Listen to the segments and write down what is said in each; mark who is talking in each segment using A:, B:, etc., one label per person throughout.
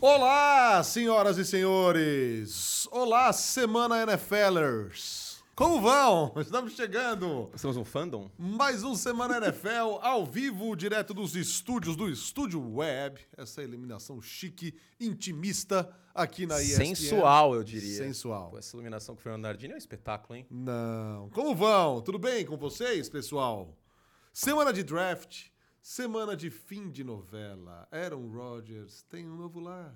A: Olá, senhoras e senhores! Olá, Semana NFLers! Como vão? Estamos chegando!
B: Estamos um fandom?
A: Mais um Semana NFL ao vivo, direto dos estúdios do Estúdio Web. Essa eliminação chique, intimista aqui na ESPN.
B: Sensual, eu diria.
A: Sensual.
B: Pô, essa iluminação que o Nardini é um espetáculo, hein?
A: Não. Como vão? Tudo bem com vocês, pessoal? Semana de draft, semana de fim de novela. Aaron Rodgers tem um novo lar.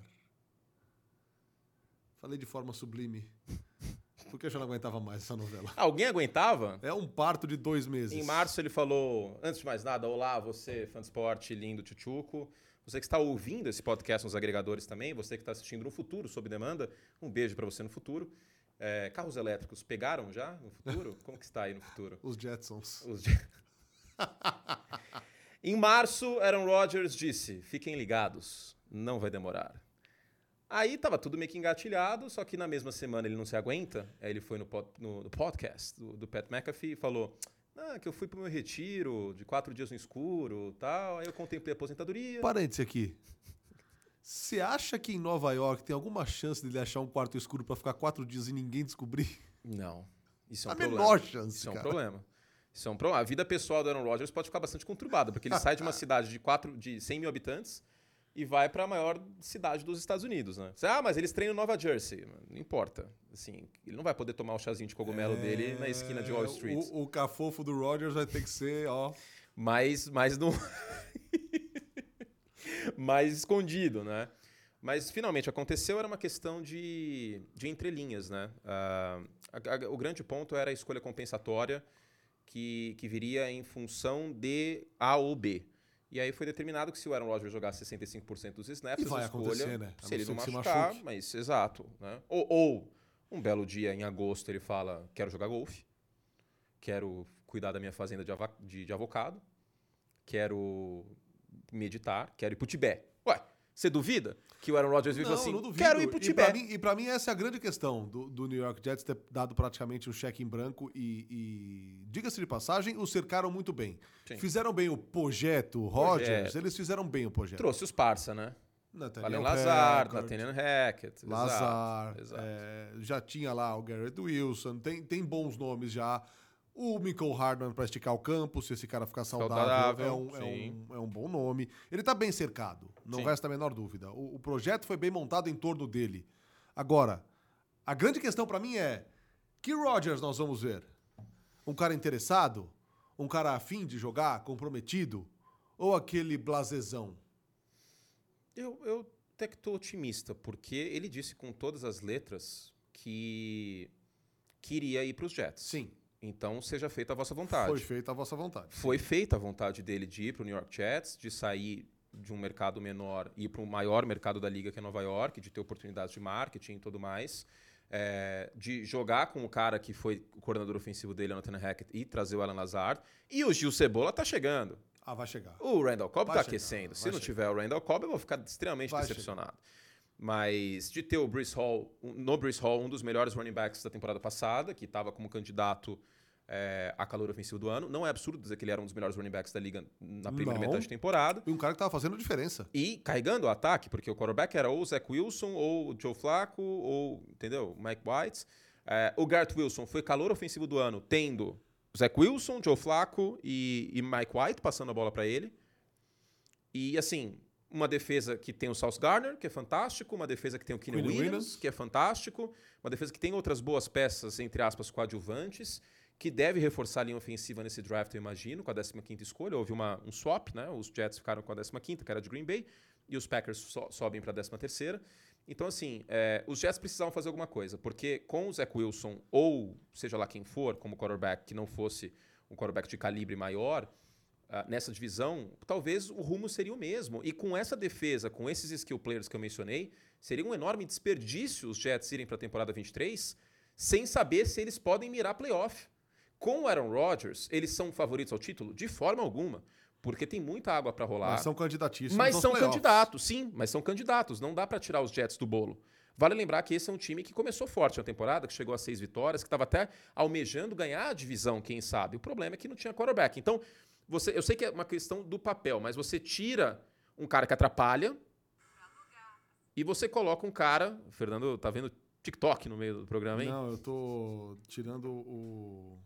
A: Falei de forma sublime. Porque eu já não aguentava mais essa novela.
B: Alguém aguentava?
A: É um parto de dois meses.
B: Em março ele falou, antes de mais nada, olá, você, fã de esporte, lindo, tchutchuco. Você que está ouvindo esse podcast nos agregadores também, você que está assistindo no futuro, sob demanda, um beijo para você no futuro. É, carros elétricos pegaram já no futuro? Como que está aí no futuro?
A: Os Jetsons.
B: Os Je- em março, Aaron Rodgers disse: fiquem ligados, não vai demorar. Aí tava tudo meio que engatilhado, só que na mesma semana ele não se aguenta. Aí ele foi no, pod- no- no podcast do, do Pat McAfee e falou: ah, que eu fui pro meu retiro de quatro dias no escuro tal. Aí eu contemplei a aposentadoria.
A: Parêntese aqui. Você acha que em Nova York tem alguma chance dele achar um quarto escuro pra ficar quatro dias e ninguém descobrir?
B: Não. Isso é um
A: A
B: problema.
A: menor chance,
B: Isso é um
A: cara.
B: problema. Isso é um problema. A vida pessoal do Aaron Rodgers pode ficar bastante conturbada, porque ele sai de uma cidade de, quatro, de 100 mil habitantes e vai para a maior cidade dos Estados Unidos, né? Você, ah, mas eles treinam Nova Jersey. Não importa. Assim, ele não vai poder tomar o chazinho de cogumelo dele na esquina de Wall Street.
A: É, O, o cafofo do Rodgers vai ter que ser, ó.
B: Mas, mas não. mais escondido, né? Mas finalmente aconteceu, era uma questão de, de entrelinhas, né? Ah, a- a- o grande ponto era a escolha compensatória que, que viria em função de A ou B. E aí foi determinado que se o Aaron Rodgers jogasse 65% dos snaps,
A: E vai
B: escolha,
A: né?
B: Se ele
A: não se
B: machucar,
A: machuque.
B: mas exato, né? Ou, ou um belo dia em agosto ele fala, quero jogar golfe, quero cuidar da minha fazenda de, de, de avocado, quero meditar, quero ir pro Tibete. Ué, você duvida que o Aaron Rodgers vive
A: Não,
B: assim?
A: não duvido.
B: Quero ir pro Tibete.
A: mim, e pra mim essa é a grande questão do, do New York Jets ter dado praticamente um cheque em branco e, e, diga-se de passagem, o cercaram muito bem.
B: Sim.
A: Fizeram bem o projeto Rodgers, eles fizeram bem o projeto.
B: Trouxe os parça, né?
A: Nathaniel
B: Valen Lazar, Nathaniel Hackett.
A: Lazar,
B: Exato, exato.
A: é, já tinha lá o Garrett Wilson, tem, tem bons nomes já. O Michael Hardman para esticar o campo, se esse cara ficar saudável,
B: Saudável,
A: é, um, é, um, é um bom nome. Ele tá bem cercado, não
B: Sim.
A: resta a menor dúvida. O, o projeto foi bem montado em torno dele. Agora, a grande questão para mim é: que Rodgers nós vamos ver? Um cara interessado? Um cara afim de jogar, comprometido? Ou aquele blasezão?
B: Eu, eu até que tô otimista, porque ele disse com todas as letras que queria ir para os Jets.
A: Sim,
B: Então seja feita a vossa vontade.
A: foi feita a vossa vontade.
B: Foi feita a vontade dele de ir para o New York Jets, de sair de um mercado menor e ir para o maior mercado da liga, que é Nova York, de ter oportunidades de marketing e tudo mais. É, de jogar com o cara que foi o coordenador ofensivo dele, Nathan Hackett, e trazer o Alan Lazard. E o Gil Cebola tá chegando.
A: Ah, vai chegar.
B: O Randall Cobb
A: Vai
B: tá
A: chegar,
B: aquecendo. Se não
A: chegar.
B: tiver o Randall Cobb, eu vou ficar extremamente
A: Vai
B: decepcionado. Mas de ter o Brees Hall, no Brees Hall, um dos melhores running backs da temporada passada, que estava como candidato é, a calor ofensivo do ano. Não é absurdo dizer que ele era um dos melhores running backs da liga na primeira
A: Não.
B: metade de temporada.
A: E um cara que tava fazendo diferença.
B: E carregando o ataque, porque o quarterback era ou o Zach Wilson, ou o Joe Flacco, ou, entendeu? O Mike White. É, o Garrett Wilson foi calor ofensivo do ano, tendo Zach Wilson, Joe Flacco e, e Mike White passando a bola para ele. E, assim, uma defesa que tem o Sauce Gardner, que é fantástico, uma defesa que tem o
A: Quinn
B: Williams,
A: Williams.
B: que é fantástico, uma defesa que tem outras boas peças, entre aspas, coadjuvantes, que deve reforçar a linha ofensiva nesse draft, eu imagino, com a 15ª escolha. Houve uma, um swap, né? Os Jets ficaram com a 15ª, que era de Green Bay, e os Packers so- sobem para a 13ª. Então, assim, é, os Jets precisavam fazer alguma coisa, porque com o Zach Wilson, ou seja lá quem for, como quarterback, que não fosse um quarterback de calibre maior, ah, nessa divisão, talvez o rumo seria o mesmo. E com essa defesa, com esses skill players que eu mencionei, seria um enorme desperdício os Jets irem para a temporada 23 sem saber se eles podem mirar playoff. Com o Aaron Rodgers, eles são favoritos ao título? De forma alguma. Porque tem muita água para rolar.
A: Mas são candidatíssimos
B: Mas são
A: playoffs.
B: candidatos, sim, mas são candidatos. Não dá para tirar os Jets do bolo. Vale lembrar que esse é um time que começou forte na temporada, que chegou a seis vitórias, que estava até almejando ganhar a divisão, quem sabe. O problema é que não tinha quarterback. Então, você, eu sei que é uma questão do papel, mas você tira um cara que atrapalha E você coloca um cara, o Fernando tá vendo TikTok no meio do programa, hein?
A: Não, eu tô tirando o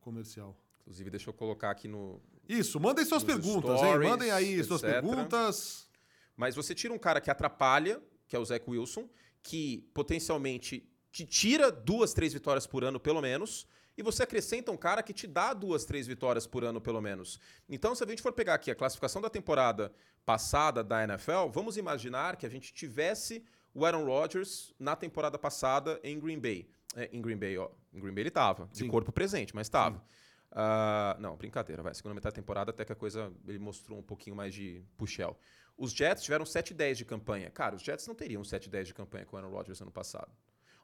A: comercial.
B: Inclusive, deixa eu colocar aqui no.
A: Isso, mandem suas perguntas,
B: stories,
A: hein? Mandem aí suas
B: etc.
A: perguntas.
B: Mas você tira um cara que atrapalha, que é o Zach Wilson, que potencialmente te tira duas, três vitórias por ano, pelo menos, e você acrescenta um cara que te dá duas, três vitórias por ano, pelo menos. Então, se a gente for pegar aqui a classificação da temporada passada da NFL, vamos imaginar que a gente tivesse o Aaron Rodgers na temporada passada em Green Bay. É, em Green Bay, ó. Em Green Bay ele tava, de
A: Sim.
B: corpo presente, mas tava. Ah, não, brincadeira, vai. Segunda metade da temporada até que a coisa ele mostrou um pouquinho mais de puxel. Os Jets tiveram 7-10 de campanha. Cara, os Jets não teriam 7-10 de campanha com o Aaron Rodgers ano passado.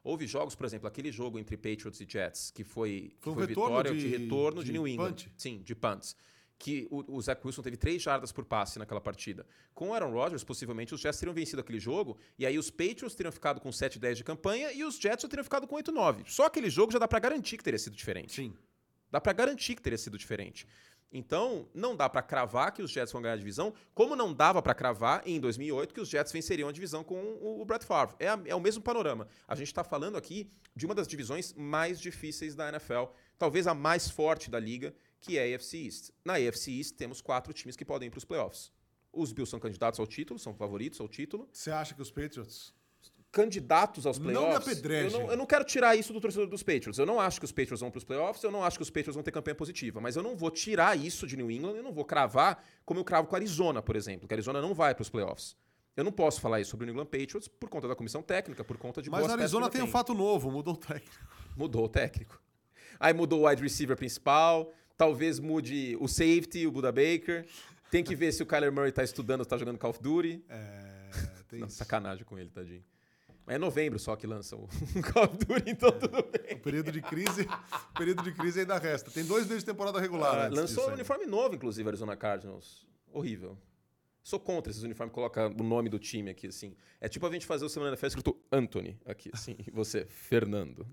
B: Houve jogos, por exemplo, aquele jogo entre Patriots e Jets, que foi, que
A: Foi
B: foi vitória
A: de-
B: de, retorno de,
A: de
B: New England.
A: punt?
B: Sim, de punts. Que o, o Zach Wilson teve três jardas por passe naquela partida. Com o Aaron Rodgers, possivelmente os Jets teriam vencido aquele jogo, e aí os Patriots teriam ficado com 7-10 de campanha e os Jets teriam ficado com 8-9. Só aquele jogo já dá pra garantir que teria sido diferente.
A: Sim.
B: Dá pra garantir que teria sido diferente. Então, não dá pra cravar que os Jets vão ganhar a divisão, como não dava pra cravar em 2008 que os Jets venceriam a divisão com o Brett Favre. É, a- é o mesmo panorama. A gente tá falando aqui de uma das divisões mais difíceis da NFL, talvez a mais forte da liga, que é a AFC East. Na AFC East temos quatro times que podem ir para os playoffs. Os Bills são candidatos ao título, são favoritos ao título.
A: Você acha que os Patriots.
B: Candidatos aos
A: Não me
B: playoffs.
A: apedreje.
B: eu, não, eu não quero tirar isso do torcedor dos Patriots. Eu não acho que os Patriots vão para os playoffs, eu não acho que os Patriots vão ter campanha positiva. Mas eu não vou tirar isso de New England, eu não vou cravar como eu cravo com a Arizona, por exemplo. Que a Arizona não vai para os playoffs. Eu não posso falar isso sobre o New England Patriots por conta da comissão técnica, por conta de
A: Mas a Arizona tem um fato novo, mudou o técnico.
B: Mudou o técnico. Aí mudou o wide receiver principal, talvez mude o safety, o Buda Baker. Tem que ver se o Kyler Murray tá estudando, tá jogando Call of Duty.
A: É. Tem
B: Não,
A: isso.
B: sacanagem com ele, tadinho. Mas é novembro só que lança o Call of Duty, então tudo bem.
A: O período de crise, período de crise ainda resta. Tem dois meses de temporada regular.
B: Ah, lançou um uniforme novo, inclusive, Arizona Cardinals. Horrível. Sou contra esses uniformes, coloca o nome do time aqui, assim. É tipo a gente fazer o Semana da Festa escrito Anthony aqui, assim. E você, Fernando.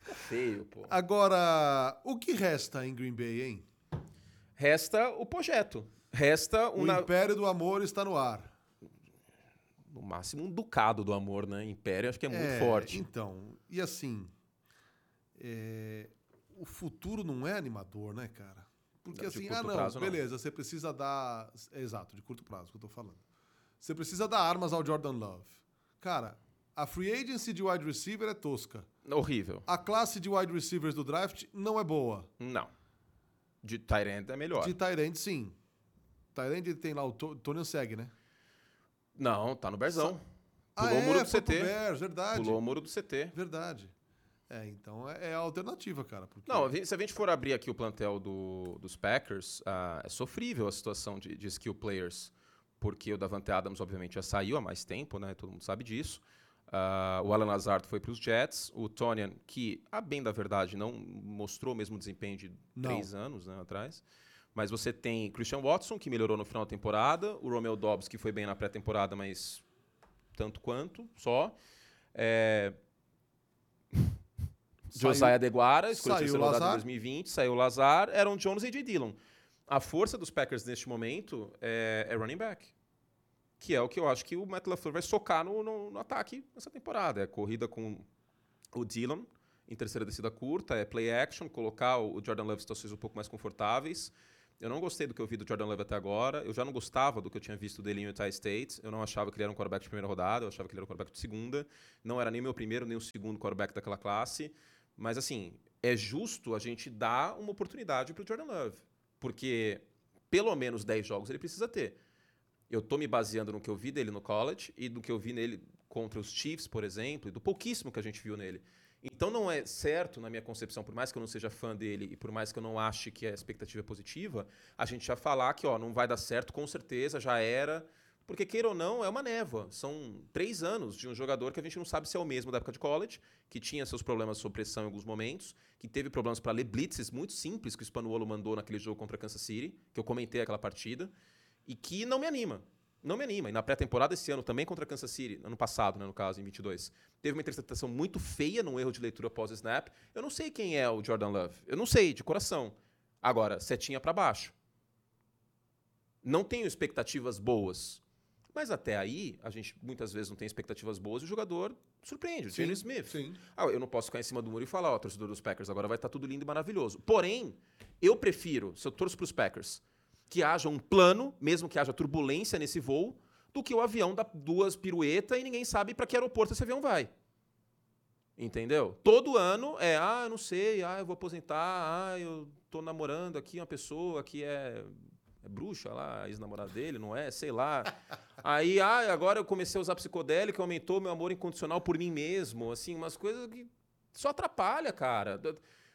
B: Fica feio, pô.
A: Agora, o que resta em Green Bay, hein?
B: Resta o projeto. Resta
A: O
B: um, na-
A: Império do Amor está no ar.
B: no máximo um ducado do amor, né? Império acho que é muito
A: É,
B: forte.
A: Então, e assim, é, o futuro não é animador, né, cara? Porque
B: Não, de
A: assim, ah, não,
B: prazo, não.
A: beleza, você precisa dar. é, exato, de curto prazo que eu tô falando. Você precisa dar armas ao Jordan Love. Cara, a free agency de wide receiver é tosca.
B: Horrível.
A: A classe de wide receivers do draft não é boa.
B: Não. De Tyrant é melhor.
A: De Tyrande, sim. Tyrande tem lá o To- Tony Seg, né?
B: Não, tá no Berzão.
A: Ah,
B: Pulou o muro
A: é,
B: do CT.
A: Bears, verdade.
B: Pulou o muro do CT.
A: Verdade. É, então é, é a alternativa, cara. Porque...
B: Não, se a gente for abrir aqui o plantel do- dos Packers, ah, é sofrível a situação de, de skill players, porque o Davante Adams, obviamente, já saiu há mais tempo, né? Todo mundo sabe disso. Ah, o Alan Lazard foi para os Jets. O Tonian, que, a bem da verdade, não mostrou o mesmo desempenho de
A: Não.
B: três anos né, atrás. Mas você tem Christian Watson, que melhorou no final da temporada. O Romeo Dobbs, que foi bem na pré-temporada, mas tanto quanto, só. É,
A: Saiu-
B: Josiah Deguara, escolheu
A: saiu o
B: rodada em
A: Lazar.
B: 2020, saiu o Lazar, Aaron Jones e A.J. Dillon. A força dos Packers neste momento é, é running back. Que é o que eu acho que o Matt LaFleur vai socar no, no- no ataque nessa temporada. É corrida com o Dillon em terceira descida curta, é play action, colocar o Jordan Love em situações um pouco mais confortáveis. Eu não gostei do que eu vi do Jordan Love até agora. Eu já não gostava do que eu tinha visto dele em Utah State. Eu não achava que ele era um quarterback de primeira rodada, eu achava que ele era um quarterback de segunda. Não era nem meu primeiro, nem o segundo quarterback daquela classe. Mas, assim, é justo a gente dar uma oportunidade para o Jordan Love. Porque pelo menos 10 jogos ele precisa ter. Eu tô me baseando no que eu vi dele no college e do que eu vi nele contra os Chiefs, por exemplo, e do pouquíssimo que a gente viu nele. Então não é certo, na minha concepção, por mais que eu não seja fã dele e por mais que eu não ache que a expectativa é positiva, a gente já falar que ó, não vai dar certo, com certeza, já era. Porque, queira ou não, é uma névoa. São três anos de um jogador que a gente não sabe se é o mesmo da época de college, que tinha seus problemas sob pressão em alguns momentos, que teve problemas para ler blitzes muito simples que o Spanuolo mandou naquele jogo contra Kansas City, que eu comentei aquela partida, e que não me anima. Não me anima. E na pré-temporada esse ano, também contra Kansas City, ano passado, né, no caso, em 22, teve uma interceptação muito feia num erro de leitura pós-snap. Eu não sei quem é o Jordan Love. Eu não sei, de coração. Agora, setinha para baixo. Não tenho expectativas boas. Mas até aí, a gente muitas vezes não tem expectativas boas e o jogador surpreende. O Jalen Smith.
A: sim.
B: Ah, eu não posso ficar em cima do muro e falar, ó, torcedor dos Packers, agora vai estar tudo lindo e maravilhoso. Porém, eu prefiro, se eu torço para os Packers, que haja um plano, mesmo que haja turbulência nesse voo, do que o avião dá duas piruetas e ninguém sabe para que aeroporto esse avião vai. Entendeu? Todo ano é, ah, eu não sei, ah, eu vou aposentar, ah, eu tô namorando aqui uma pessoa que é, é bruxa lá, ex-namorada dele, não é? Sei lá. Aí, ah, agora eu comecei a usar psicodélico, aumentou meu amor incondicional por mim mesmo, assim, umas coisas que só atrapalha, cara.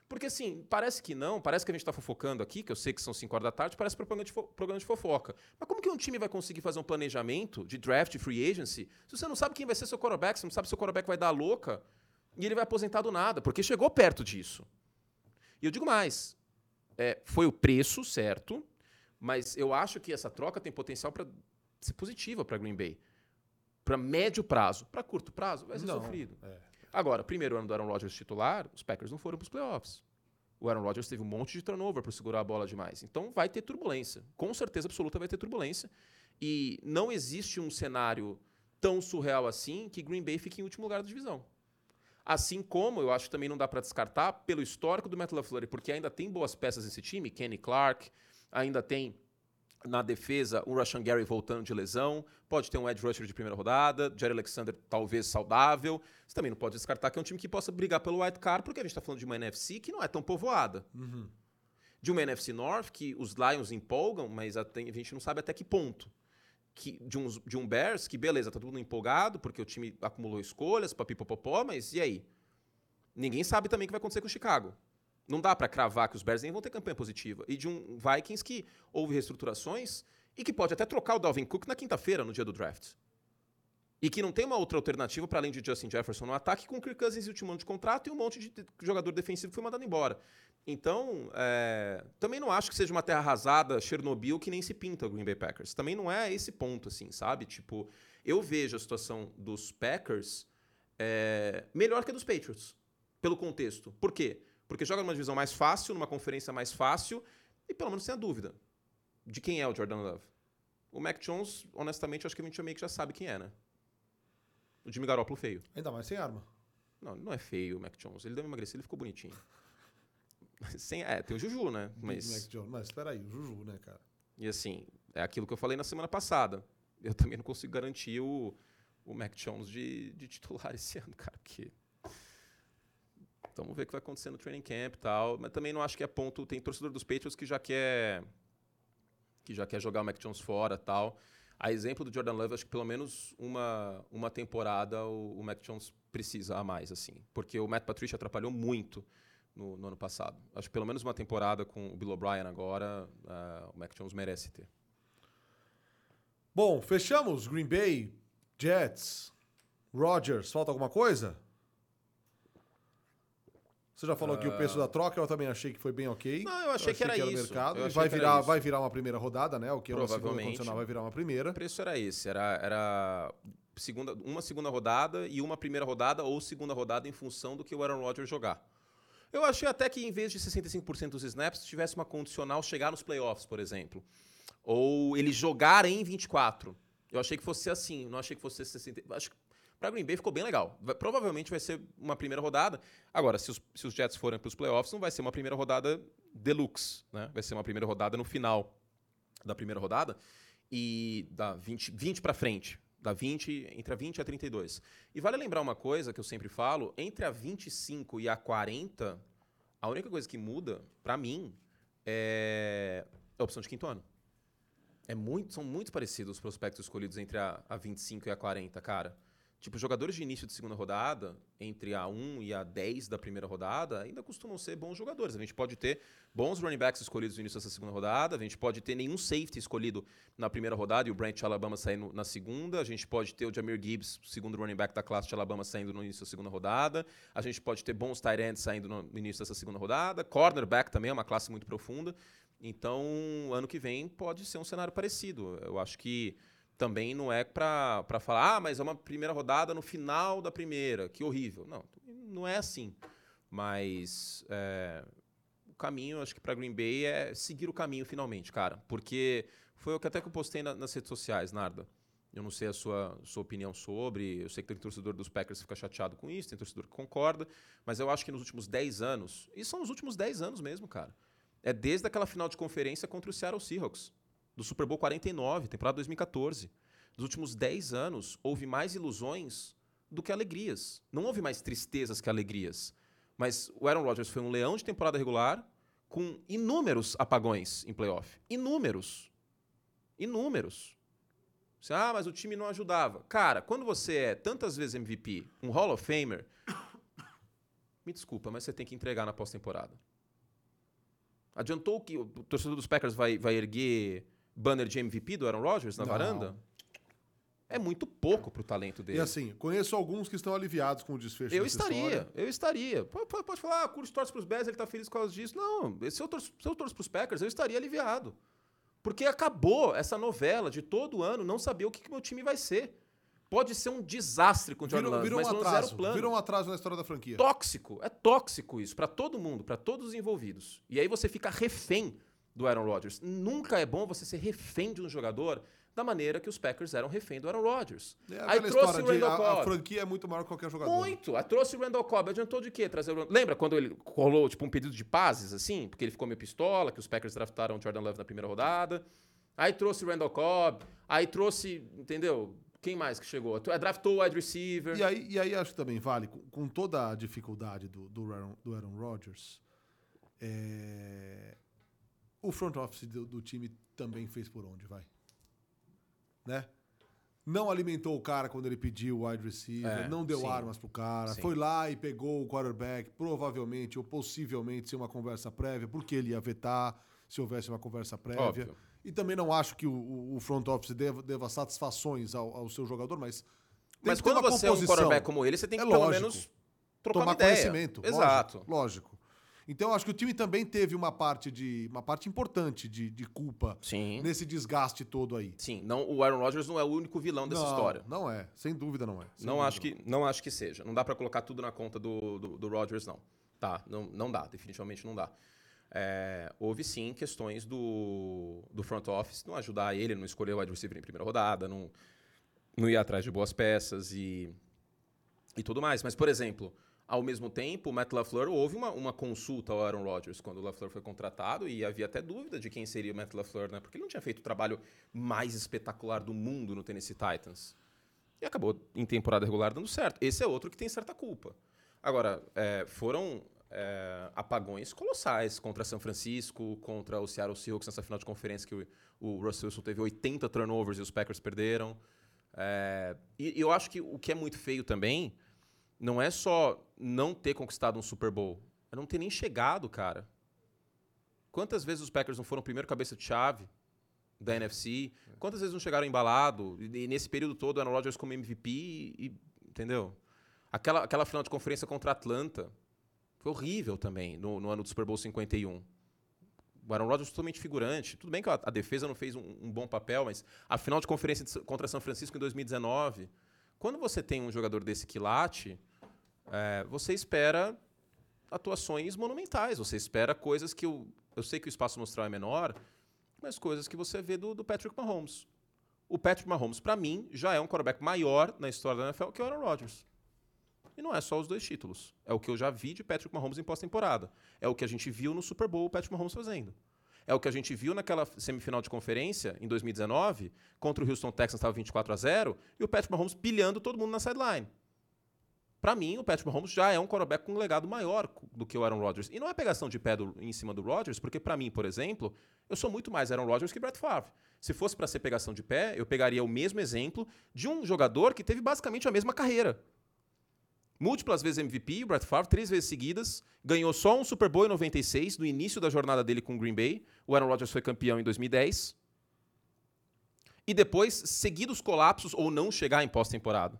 B: Porque, assim, parece que não, parece que a gente tá fofocando aqui, que eu sei que são 5 horas da tarde, parece programa de, programa de fofoca. Mas como que um time vai conseguir fazer um planejamento de draft, free agency, se você não sabe quem vai ser seu quarterback, você não sabe se o quarterback vai dar louca e ele vai aposentar do nada? Porque chegou perto disso. E eu digo mais, é, foi o preço certo, mas eu acho que essa troca tem potencial para ser positiva para Green Bay. Para médio prazo. Para curto prazo, vai ser
A: Não,
B: sofrido.
A: é.
B: Agora, primeiro ano do Aaron Rodgers titular, os Packers não foram para os playoffs. O Aaron Rodgers teve um monte de turnover para segurar a bola demais. Então vai ter turbulência. Com certeza absoluta vai ter turbulência. E não existe um cenário tão surreal assim que Green Bay fique em último lugar da divisão. Assim como eu acho que também não dá para descartar pelo histórico do Matt LaFleur, porque ainda tem boas peças nesse time, Kenny Clark, ainda tem na defesa um Rashan Gary voltando de lesão, pode ter um edge rusher de primeira rodada, Jerry Alexander talvez saudável. Você também não pode descartar que é um time que possa brigar pelo wild card, porque a gente está falando de uma NFC que não é tão povoada. De uma NFC North que os Lions empolgam, mas a gente não sabe até que ponto. Que, de, uns, de um Bears que, beleza, tá todo mundo empolgado, porque o time acumulou escolhas, papipopopó, mas e aí? Ninguém sabe também o que vai acontecer com o Chicago. Não dá para cravar que os Bears nem vão ter campanha positiva. E de um Vikings que houve reestruturações e que pode até trocar o Dalvin Cook na quinta-feira, no dia do draft. E que não tem uma outra alternativa para além de Justin Jefferson no ataque, com o Kirk Cousins em último ano de contrato e um monte de jogador defensivo foi mandado embora. Então, é, também não acho que seja uma terra arrasada, Chernobyl, que nem se pinta o Green Bay Packers. Também não é esse ponto, assim, sabe? Tipo, eu vejo a situação dos Packers é, melhor que a dos Patriots, pelo contexto. Por quê? Porque joga numa divisão mais fácil, numa conferência mais fácil, e pelo menos tem a dúvida de quem é o Jordan Love. O Mac Jones, honestamente, acho que a gente meio que já sabe quem é, né? O Jimmy Garoppolo feio.
A: Ainda mais sem arma.
B: Não, não é feio o Mac Jones. Ele deu uma emagrecer, ele ficou bonitinho. Sem, é, tem o Juju, né?
A: Mas... Mac Jones. Mas espera aí, o Juju, né, cara?
B: e assim, é aquilo que eu falei na semana passada. Eu também não consigo garantir o, o Mac Jones de, de titular esse ano, cara, porque... Vamos ver o que vai acontecer no training camp e tal. Mas também não acho que é ponto... Tem torcedor dos Patriots que já quer... Que já quer jogar o Mac Jones fora tal. A exemplo do Jordan Love, acho que pelo menos uma, uma temporada o, o Mac Jones precisa a mais, assim. Porque o Matt Patricia atrapalhou muito no, no ano passado. Acho que pelo menos uma temporada com o Bill O'Brien agora, ah, o Mac Jones merece ter.
A: Bom, fechamos. Green Bay, Jets, Rodgers. Falta alguma coisa? Você já falou que o preço da troca, eu também achei que foi bem ok.
B: Não, eu achei que era isso.
A: mercado.
B: Eu
A: E
B: achei
A: vai
B: que era
A: virar,
B: isso.
A: vai virar uma primeira rodada, né? O que é uma segunda condicional vai virar uma primeira.
B: O preço era esse, era, era segunda, uma segunda rodada e uma primeira rodada ou segunda rodada em função do que o Aaron Rodgers jogar. Eu achei até que em vez de 65% dos snaps, tivesse uma condicional chegar nos playoffs, por exemplo. Ou ele jogar em 24. Eu achei que fosse assim, não achei que fosse 60. Acho que para Green Bay ficou bem legal. Vai- provavelmente vai ser uma primeira rodada. Agora, se os, se os Jets forem para os playoffs, não vai ser uma primeira rodada deluxe, né? Vai ser uma primeira rodada no final da primeira rodada e da 20, 20 para frente, da 20 entre a 20 e a 32. E vale lembrar uma coisa que eu sempre falo, entre a 25 e a 40, a única coisa que muda para mim é a opção de quinto ano. É muito, são muito parecidos os prospectos escolhidos entre a, a 25 e a 40, cara. Tipo, jogadores de início de segunda rodada, entre a 1 e a 10 da primeira rodada, ainda costumam ser bons jogadores. A gente pode ter bons running backs escolhidos no início dessa segunda rodada, a gente pode ter nenhum safety escolhido na primeira rodada e o Branch Alabama saindo na segunda, a gente pode ter o Jamir Gibbs, segundo running back da classe de Alabama, saindo no início da segunda rodada, a gente pode ter bons tight ends saindo no início dessa segunda rodada, cornerback também é uma classe muito profunda. Então, ano que vem pode ser um cenário parecido. Eu acho que também não é para falar, ah, mas é uma primeira rodada no final da primeira, que horrível. Não, não é assim. Mas é, o caminho, acho que para Green Bay é seguir o caminho finalmente, cara. Porque foi o que até que eu postei na- nas redes sociais, Narda. Eu não sei a sua, sua opinião sobre. Eu sei que tem torcedor dos Packers que fica chateado com isso, tem torcedor que concorda. Mas eu acho que nos últimos 10 anos, e são os últimos 10 anos mesmo, cara. É desde aquela final de conferência contra o Seattle Seahawks, do Super Bowl 49, temporada 2014. Nos últimos 10 anos, houve mais ilusões do que alegrias. Não houve mais tristezas que alegrias. Mas o Aaron Rodgers foi um leão de temporada regular com inúmeros apagões em playoff. Inúmeros. Inúmeros. Você, ah, mas o time não ajudava. Cara, quando você é tantas vezes MVP, um Hall of Famer, me desculpa, mas você tem que entregar na pós-temporada. Adiantou que o torcedor dos Packers vai, vai erguer banner de MVP do Aaron Rodgers na
A: Não.
B: varanda? É muito pouco pro talento dele.
A: E assim, conheço alguns que estão aliviados com o desfecho
B: Eu estaria,
A: história.
B: eu estaria. Pode, pode- falar, ah, Curtis torce pros Bears, ele tá feliz por causa disso. Não, se eu, torço, se eu torço pros Packers, eu estaria aliviado. Porque acabou essa novela de todo ano não saber o que, que meu time vai ser. Pode ser um desastre com o Jordan
A: Virou, virou um
B: mas
A: atraso.
B: zero plano.
A: Virou um atraso na história da franquia.
B: Tóxico, é tóxico isso pra todo mundo, pra todos os envolvidos. E aí você fica refém do Aaron Rodgers. Nunca é bom você ser refém de um jogador da maneira que os Packers eram refém do Aaron Rodgers.
A: É
B: aí trouxe o
A: de
B: Randall
A: a, a
B: Cobb.
A: franquia é muito maior que qualquer jogador.
B: Muito. Aí trouxe o Randall Cobb. Adiantou de quê? Trazer o... Lembra quando ele rolou tipo, um pedido de pazes, assim? Porque ele ficou meio pistola, que os Packers draftaram o Jordan Love na primeira rodada. Aí trouxe o Randall Cobb. Aí trouxe, entendeu? Quem mais que chegou? Tra- Draftou o wide receiver.
A: E aí, e aí acho que também vale, com, com toda a dificuldade do, do, Aaron, do Aaron Rodgers, é, o front office do, do time também fez por onde, vai. Né? Não alimentou o cara quando ele pediu o wide receiver,
B: É,
A: não deu
B: sim.
A: armas pro cara,
B: Sim.
A: foi lá e pegou o quarterback, provavelmente ou possivelmente sem uma conversa prévia, porque ele ia vetar se houvesse uma conversa prévia.
B: Óbvio.
A: E também não acho que o- o, front office deva, deva satisfações ao, ao seu jogador, mas.
B: Mas quando você é um quarterback como ele, você tem
A: É
B: que pelo
A: lógico.
B: menos trocar
A: tomar
B: uma ideia.
A: conhecimento.
B: Exato.
A: Lógico, lógico. Então, acho que o time também teve uma parte de uma parte importante de, de culpa
B: Sim.
A: nesse desgaste todo aí.
B: Sim, não, o Aaron Rodgers não é o único vilão dessa
A: não,
B: história.
A: Não é, sem dúvida não é. Sem
B: Não
A: dúvida
B: acho, que, não acho que seja. Não dá pra colocar tudo na conta do, do, do Rodgers, não. Tá, não, não dá, definitivamente não dá. É, houve sim questões do, do front office não ajudar ele, não escolher o wide receiver em primeira rodada, não, não ir atrás de boas peças e, e tudo mais. Mas, por exemplo, ao mesmo tempo, o Matt LaFleur, houve uma, uma consulta ao Aaron Rodgers quando o LaFleur foi contratado e havia até dúvida de quem seria o Matt LaFleur, né? Porque ele não tinha feito o trabalho mais espetacular do mundo no Tennessee Titans. E acabou em temporada regular dando certo. Esse é outro que tem certa culpa. Agora, é, foram é, apagões colossais contra São Francisco, contra o Seattle Seahawks nessa final de conferência que o, o Russell Wilson teve 80 turnovers e os Packers perderam. É, e eu acho que o que é muito feio também não é só não ter conquistado um Super Bowl, é não ter nem chegado, cara. Quantas vezes os Packers não foram o primeiro cabeça de chave da NFC? Quantas vezes não chegaram embalado? E, e nesse período todo, Aaron Rodgers como MVP, e, entendeu? Aquela, aquela final de conferência contra a Atlanta foi horrível também, no, no ano do Super Bowl 51. O Aaron Rodgers totalmente figurante. Tudo bem que a, a defesa não fez um, um bom papel, mas a final de conferência de- contra São Francisco em 2019, quando você tem um jogador desse quilate, é, você espera atuações monumentais. Você espera coisas que o, eu sei que o espaço mostral é menor, mas coisas que você vê do, do Patrick Mahomes. O Patrick Mahomes, para mim, já é um quarterback maior na história da NFL que o Aaron Rodgers. E não é só os dois títulos. É o que eu já vi de Patrick Mahomes em pós-temporada. É o que a gente viu no Super Bowl o Patrick Mahomes fazendo. É o que a gente viu naquela semifinal de conferência em 2019, contra o Houston Texans, estava 24 a 0 e o Patrick Mahomes pilhando todo mundo na sideline. Pra mim, o Patrick Mahomes já é um quarterback com um legado maior do que o Aaron Rodgers. E não é pegação de pé do- em cima do Rodgers, porque pra mim, por exemplo, eu sou muito mais Aaron Rodgers que Brett Favre. Se fosse pra ser pegação de pé, eu pegaria o mesmo exemplo de um jogador que teve basicamente a mesma carreira. Múltiplas vezes MVP, o Brett Favre, três vezes seguidas, ganhou só um Super Bowl em 96, no início da jornada dele com o Green Bay. O Aaron Rodgers foi campeão em 2010. E depois, seguidos colapsos ou não chegar em pós-temporada.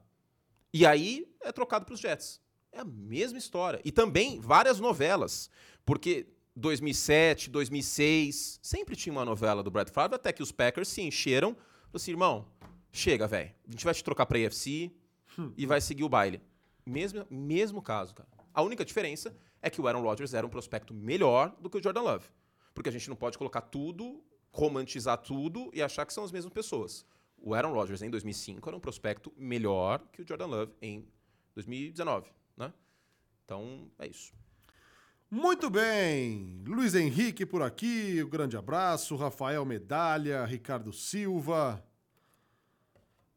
B: E aí é trocado para os Jets. É a mesma história. E também várias novelas. Porque 2007, 2006, sempre tinha uma novela do Brett Favre, até que os Packers se encheram. Falaram assim, irmão, chega, velho. A gente vai te trocar para AFC e vai seguir o baile. Mesmo, mesmo caso, cara. A única diferença é que o Aaron Rodgers era um prospecto melhor do que o Jordan Love. Porque a gente não pode colocar tudo, romantizar tudo e achar que são as mesmas pessoas. o Aaron Rodgers em 2005 era um prospecto melhor que o Jordan Love em 2019, né? Então, é isso.
A: Muito bem. Luiz Henrique por aqui, um grande abraço. Rafael Medalha, Ricardo Silva,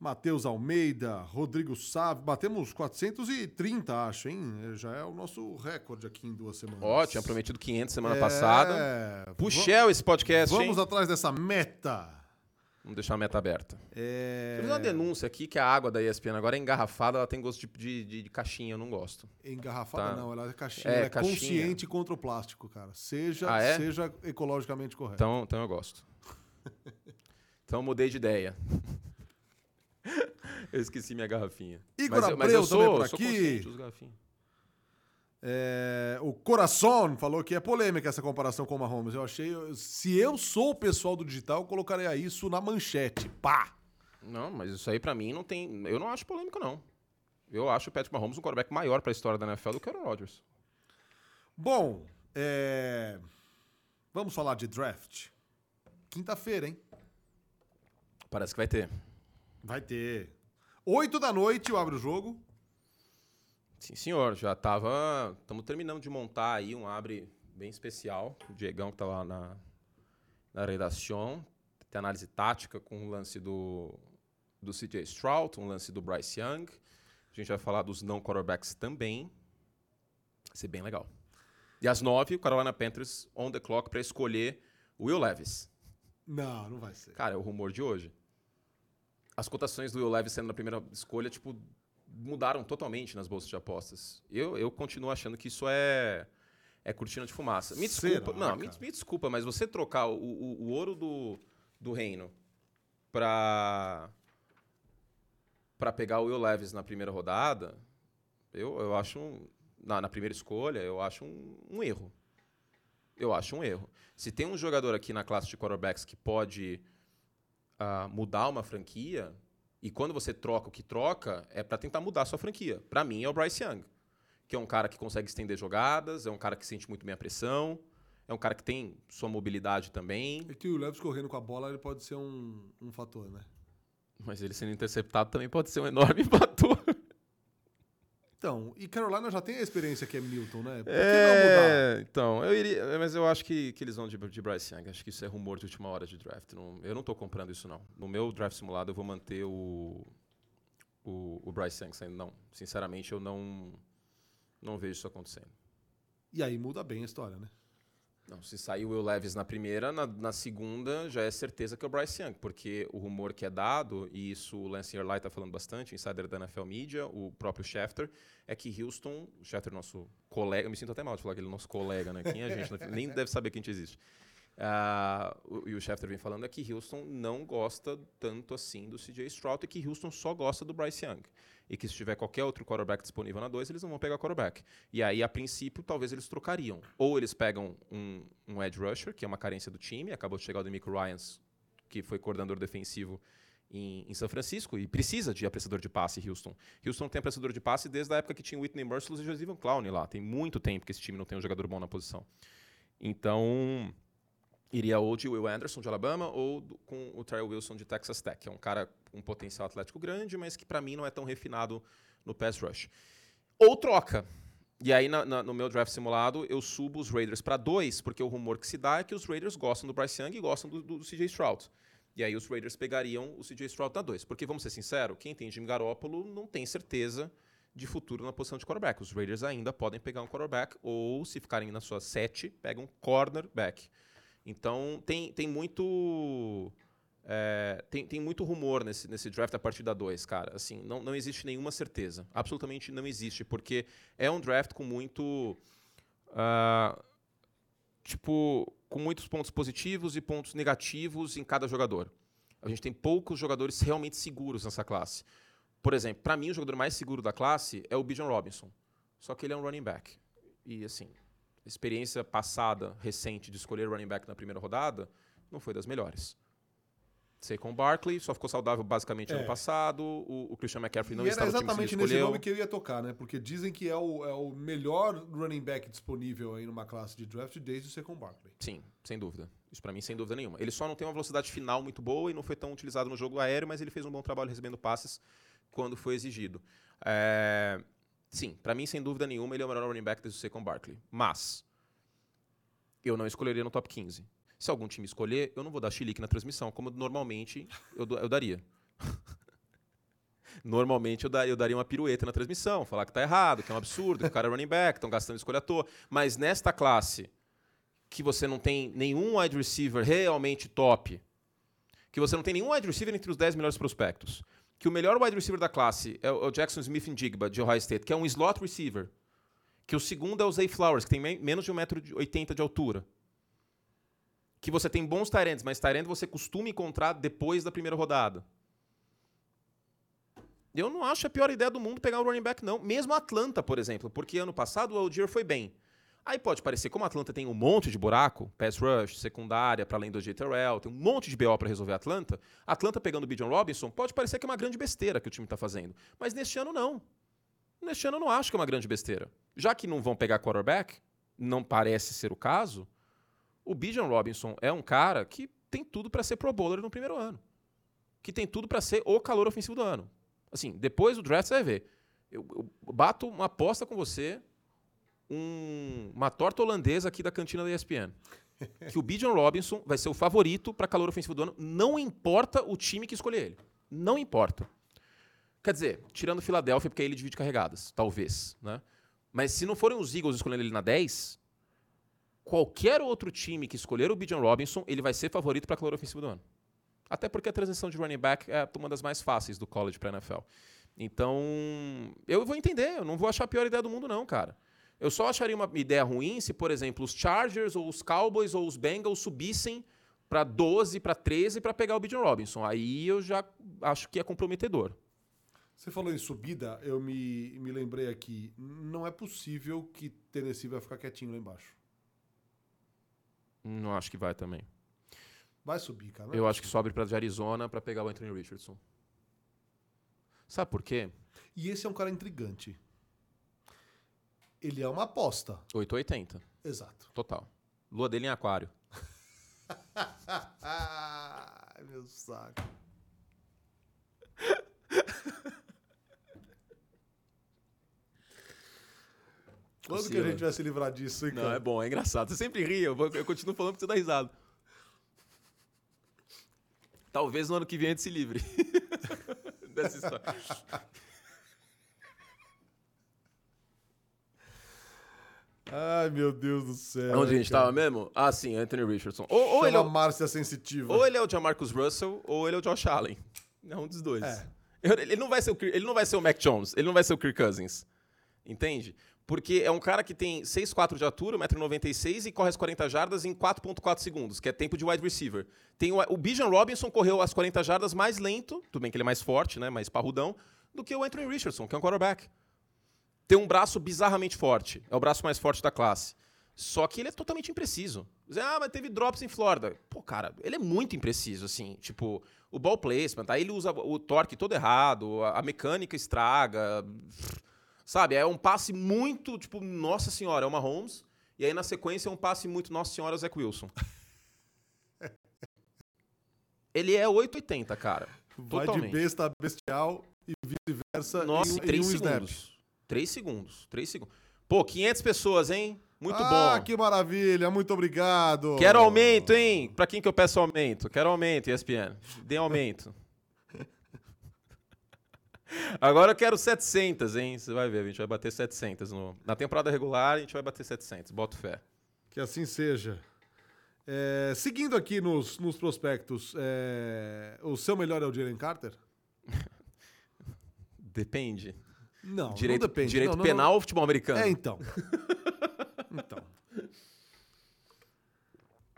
A: Matheus Almeida, Rodrigo Sávio. Batemos 430, acho, hein? Já é o nosso recorde aqui em duas semanas.
B: Ó, tinha prometido 500 semana
A: É,
B: passada. Puxel esse podcast,
A: Vamos
B: hein?
A: atrás dessa meta.
B: Vamos deixar a meta aberta.
A: É...
B: Temos uma denúncia aqui que a água da ESPN agora é engarrafada, ela tem gosto de, de, de- de caixinha, eu não gosto.
A: Engarrafada
B: Tá.
A: não, ela é caixinha,
B: É,
A: ela é
B: caixinha.
A: consciente contra o plástico, cara. Seja,
B: Ah, é?
A: seja ecologicamente correto.
B: Então, então eu gosto. então eu mudei de ideia. eu esqueci minha garrafinha.
A: Igor
B: mas eu, mas eu
A: Abreu também
B: sou,
A: por
B: sou
A: aqui.
B: consciente.
A: É, o Coração falou que é polêmica essa comparação com o Mahomes. Eu achei. Se eu sou o pessoal do digital, eu colocaria isso na manchete. Pá!
B: Não, mas isso aí pra mim não tem. Eu não acho polêmico, não. Eu acho o Patrick Mahomes um quarterback maior pra história da NFL do que o Rodgers.
A: Bom, é, vamos falar de draft. Quinta-feira, hein?
B: Parece que vai ter.
A: Vai ter. Oito da noite eu abro o jogo.
B: Sim, senhor. Já tava. Estamos terminando de montar aí um abre bem especial. O Diegão que tá lá na, na redação. Tem análise tática com o lance do, do CJ Stroud, um lance do Bryce Young. A gente vai falar dos não quarterbacks também. Vai ser bem legal. E às nove, o Carolina Panthers on the clock para escolher o Will Levis.
A: Não, não vai ser.
B: Cara, é o rumor de hoje. As cotações do Will Levis sendo na primeira escolha, tipo, mudaram totalmente nas bolsas de apostas. Eu, eu continuo achando que isso é é cortina de fumaça. Me
A: Será,
B: desculpa, não, me, me desculpa, mas você trocar o, o, o ouro do, do reino pra para pegar o Will Levis na primeira rodada, eu, eu acho um, na, na primeira escolha, eu acho um, um erro. Eu acho um erro. Se tem um jogador aqui na classe de quarterbacks que pode ah, mudar uma franquia, e quando você troca o que troca, é para tentar mudar a sua franquia. Para mim é o Bryce Young, que é um cara que consegue estender jogadas, é um cara que sente muito bem a pressão, é um cara que tem sua mobilidade também,
A: É que o Leves correndo com a bola ele pode ser um, um fator, né?
B: mas ele sendo interceptado também pode ser um enorme fator.
A: Então, e Carolina já tem a experiência que é Milton, né? Por que não mudar?
B: É, então, eu iria, mas eu acho que, que eles vão de, de Bryce Young. Acho que isso é rumor de última hora de draft. Não- eu não tô comprando isso, não. No meu draft simulado, eu vou manter o, o, o Bryce Young saindo. Não, sinceramente, eu não, não vejo isso acontecendo.
A: E aí muda bem a história, né?
B: Não, se sair o Will Levis na primeira, na, na segunda já é certeza que é o Bryce Young, porque o rumor que é dado, e isso o Lance Erlai tá falando bastante, insider da NFL Media, o próprio Schefter, é que Houston, o Schefter, nosso colega, eu me sinto até mal de falar que ele é nosso colega, né? Quem é a gente? Nem deve saber que a gente existe. O- e o Schefter vem falando é que Houston não gosta tanto assim do CJ Stroud e que Houston só gosta do Bryce Young. E que se tiver qualquer outro quarterback disponível na 2, eles não vão pegar quarterback. E aí, a princípio, talvez eles trocariam. Ou eles pegam um, um edge rusher, que é uma carência do time, acabou de chegar o Demico Ryans, que foi coordenador defensivo em, em São Francisco, e precisa de apressador de passe Houston. Houston tem apressador de passe desde a época que tinha Whitney Merciless e Joseph Clown lá. Tem muito tempo que esse time não tem um jogador bom na posição. Então, iria ou de Will Anderson, de Alabama, ou do- com o Terrell Wilson, de Texas Tech, é um cara com potencial atlético grande, mas que para mim não é tão refinado no pass rush. Ou troca. E aí, na- na- no meu draft simulado, eu subo os Raiders para dois, porque o rumor que se dá é que os Raiders gostam do Bryce Young e gostam do, do CJ Stroud. E aí os Raiders pegariam o CJ Stroud na dois. Porque, vamos ser sinceros, quem tem Jimmy Garoppolo não tem certeza de futuro na posição de quarterback. Os Raiders ainda podem pegar um quarterback, ou se ficarem na sua sete, pegam um cornerback. Então, tem, tem muito... é, tem, tem muito rumor nesse, nesse draft a partir da 2, cara. Assim, não, não existe nenhuma certeza. Absolutamente não existe, porque é um draft com muito. ah, tipo, com muitos pontos positivos e pontos negativos em cada jogador. A gente tem poucos jogadores realmente seguros nessa classe. Por exemplo, para mim, o jogador mais seguro da classe é o Bijan Robinson. Só que ele é um running back. E, assim, experiência passada, recente, de escolher running back na primeira rodada, não foi das melhores. Saquon Barkley só ficou saudável basicamente
A: É.
B: ano passado. O, o Christian McCaffrey não
A: e era
B: está no time que
A: exatamente nesse nome que eu ia tocar, né? Porque dizem que é o, é o melhor running back disponível aí numa classe de draft desde o Secon Barkley.
B: Sim, sem dúvida. Isso pra mim, sem dúvida nenhuma. Ele só não tem uma velocidade final muito boa e não foi tão utilizado no jogo aéreo, mas ele fez um bom trabalho recebendo passes quando foi exigido. É, Sim, pra mim, sem dúvida nenhuma, ele é o melhor running back desde o Saquon Barkley. Mas eu não escolheria no top 15. Se algum time escolher, eu não vou dar chilique na transmissão, como normalmente eu, eu daria. Normalmente eu, da- eu daria uma pirueta na transmissão, falar que tá errado, que é um absurdo, que o cara é running back, estão gastando escolha à toa. Mas nesta classe, que você não tem nenhum wide receiver realmente top, que você não tem nenhum wide receiver entre os 10 melhores prospectos, que o melhor wide receiver da classe é o é Jackson Smith Jigba, de Ohio State, que é um slot receiver, que o segundo é o Zay Flowers, que tem me- menos de 1,80m de altura, que você tem bons Tyrands, mas Tyrant você costuma encontrar depois da primeira rodada. Eu não acho a pior ideia do mundo pegar um running back, não. Mesmo Atlanta, por exemplo, porque ano passado o Algier foi bem. Aí pode parecer, como a Atlanta tem um monte de buraco, pass rush, secundária, para além do J. Terrell, tem um monte de BO para resolver a Atlanta. A Atlanta pegando o Bijan Robinson, pode parecer que é uma grande besteira que o time está fazendo. Mas neste ano, não. Neste ano, eu não acho que é uma grande besteira. Já que não vão pegar quarterback, não parece ser o caso, o Bijan Robinson é um cara que tem tudo para ser Pro Bowler no primeiro ano. Que tem tudo para ser o calor ofensivo do ano. Assim, depois do draft você vai ver. Eu, eu bato uma aposta com você, um- uma torta holandesa aqui da cantina da ESPN. que o Bijan Robinson vai ser o favorito para calor ofensivo do ano, não importa o time que escolher ele. Não importa. Quer dizer, tirando o Philadelphia, porque aí ele divide carregadas, talvez. Né? Mas se não forem os Eagles escolhendo ele na 10, qualquer outro time que escolher o Bijan Robinson, ele vai ser favorito para calor ofensivo do ano. Até porque a transição de running back é uma das mais fáceis do college para NFL. Então, eu vou entender, eu não vou achar a pior ideia do mundo, não, cara. Eu só acharia uma ideia ruim se, por exemplo, os Chargers ou os Cowboys ou os Bengals subissem para 12, para 13 para pegar o Bijan Robinson. Aí eu já acho que é comprometedor.
A: Você falou em subida, eu me, me lembrei aqui. Não é possível que Tennessee vai ficar quietinho lá embaixo.
B: Não acho que vai também.
A: Vai subir, cara. é
B: Eu acho que sobe para de Arizona para pegar o Anthony Richardson. Sabe por quê?
A: E esse é um cara intrigante. Ele é uma aposta.
B: 880,
A: Exato.
B: total. Lua dele em aquário.
A: Ai, meu saco. Quando que a gente vai se livrar disso, hein,
B: Não,
A: cara?
B: é bom, é engraçado. Você sempre ri, eu, vou- eu continuo falando que você dá risada. Talvez no ano que vem a gente se livre dessa história.
A: Ai, meu Deus do céu.
B: Onde a gente
A: cara?
B: tava mesmo? Ah, sim, Anthony Richardson. Ou, ou ele é o,
A: Márcia Sensitiva.
B: ou ele é o Jamarcus Russell, ou ele é o Josh Allen. É um dos dois.
A: É.
B: Ele não, vai ser o, ele não vai ser o Mac Jones, ele não vai ser o Kirk Cousins. Entende? Porque é um cara que tem 6'4 de altura, 1,96m e corre as 40 jardas em 4,4 segundos, que é tempo de wide receiver. Tem o, o Bijan Robinson correu as 40 jardas mais lento, tudo bem que ele é mais forte, né, mais parrudão, do que o Anthony Richardson, que é um quarterback. Tem um braço bizarramente forte, é o braço mais forte da classe. Só que ele é totalmente impreciso. Ah, mas teve drops em Flórida. Pô, cara, ele é muito impreciso, assim. Tipo, o ball placement, aí ele usa o torque todo errado, a, mecânica estraga. Sabe, é um passe muito, tipo, nossa senhora, é uma Holmes. E aí na sequência é um passe muito, nossa senhora, Zach Wilson. ele é 880, cara.
A: Vai
B: Totalmente.
A: de besta a bestial e vice-versa
B: Nossa,
A: em,
B: em
A: um-
B: 3
A: em um snap.
B: 3 segundos. 3 segundos. Pô, 500 pessoas, hein? Muito
A: ah,
B: bom.
A: que maravilha. Muito obrigado.
B: Quero aumento, hein? Pra quem que eu peço aumento? Quero aumento, ESPN. Dê aumento. Agora eu quero 700, hein? Você vai ver, a gente vai bater 700. No... Na temporada regular, a gente vai bater 700. Boto fé.
A: Que assim seja. É, seguindo aqui nos, nos prospectos, é, o seu melhor é o Jalen Carter?
B: Depende.
A: Não,
B: direito
A: não depende.
B: direito
A: Não,
B: penal ou futebol americano?
A: É, então. então.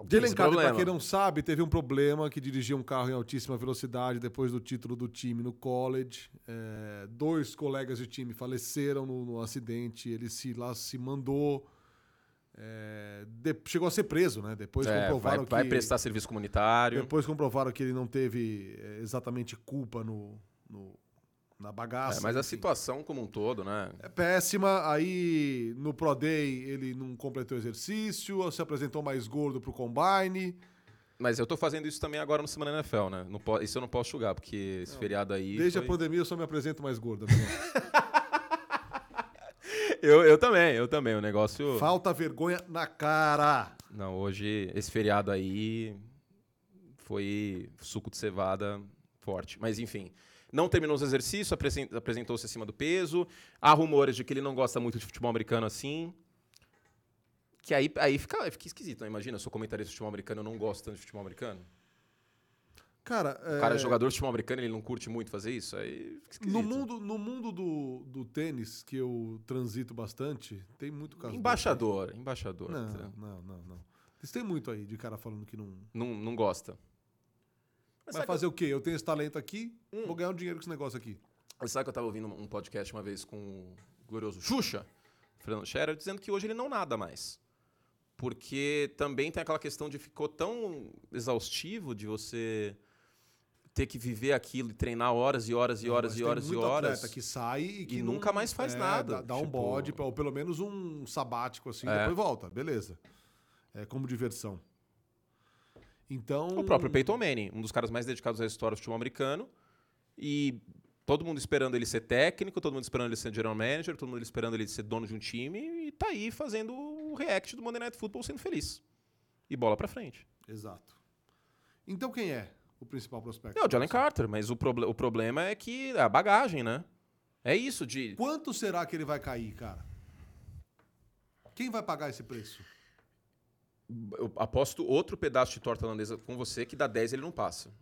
A: Pra
B: problema.
A: quem não sabe, teve um problema que dirigia um carro em altíssima velocidade depois do título do time no college. É, dois colegas de time faleceram no, no acidente. Ele se lá se mandou. É, de- chegou a ser preso, né? Depois
B: É, vai,
A: comprovaram
B: vai
A: que.
B: prestar serviço comunitário.
A: Depois comprovaram que ele não teve é, exatamente culpa no, no- na bagaça.
B: É, mas a
A: enfim.
B: situação como um todo, né?
A: É péssima. Aí no Pro Day ele não completou o exercício, se apresentou mais gordo pro Combine.
B: Mas eu tô fazendo isso também agora no Semana NFL, né? Não po- isso eu não posso julgar, porque esse feriado aí.
A: Desde
B: foi-
A: a pandemia eu só me apresento mais gordo.
B: eu, eu também, eu também. O negócio.
A: Falta vergonha na cara.
B: Não, hoje, esse feriado aí foi suco de cevada forte. Mas enfim, não terminou os exercícios, apresen- apresentou-se acima do peso. Há rumores de que ele não gosta muito de futebol americano assim. Que aí, aí fica, fica esquisito, né? Imagina, eu sou comentarista de futebol americano, eu não gosto tanto de futebol americano.
A: Cara,
B: O cara é jogador de futebol americano, ele não curte muito fazer isso, aí fica esquisito.
A: No mundo, no mundo do, do tênis, que eu transito bastante, tem muito caso.
B: Embaixador, embaixador.
A: desse. Não, não, não, não. Isso tem muito aí de cara falando que não.
B: Não, não gosta. Mas
A: Vai fazer o quê? Eu tenho esse talento aqui,
B: Hum.
A: vou ganhar um dinheiro com esse negócio aqui.
B: que- Sabe que eu tava ouvindo um podcast uma vez com o glorioso Xuxa, Fernando Scherer, dizendo que hoje ele não nada mais. Porque também tem aquela questão de ficou tão exaustivo de você ter que viver aquilo e treinar horas e horas e
A: Não,
B: horas
A: mas
B: e horas e horas.
A: atleta que sai e que
B: e
A: não-
B: nunca mais faz
A: é,
B: nada,
A: Dá, dá um
B: tipo-
A: bode, ou pelo menos um sabático assim,
B: É.
A: depois volta. Beleza. É como diversão. Então.
B: O próprio Peyton Manning, um dos caras mais dedicados à história do futebol americano. E todo mundo esperando ele ser técnico, todo mundo esperando ele ser general manager, todo mundo esperando ele ser dono de um time. E tá aí fazendo o react do Monday Night Football sendo feliz. E bola pra frente.
A: Exato. Então quem é o principal prospecto?
B: É o Jalen Carter, mas o, proble- o problema é que é a bagagem, né? É isso de.
A: Quanto será que ele vai cair, cara? Quem vai pagar esse preço?
B: Eu aposto outro pedaço de torta holandesa com você que dá 10 ele não passa.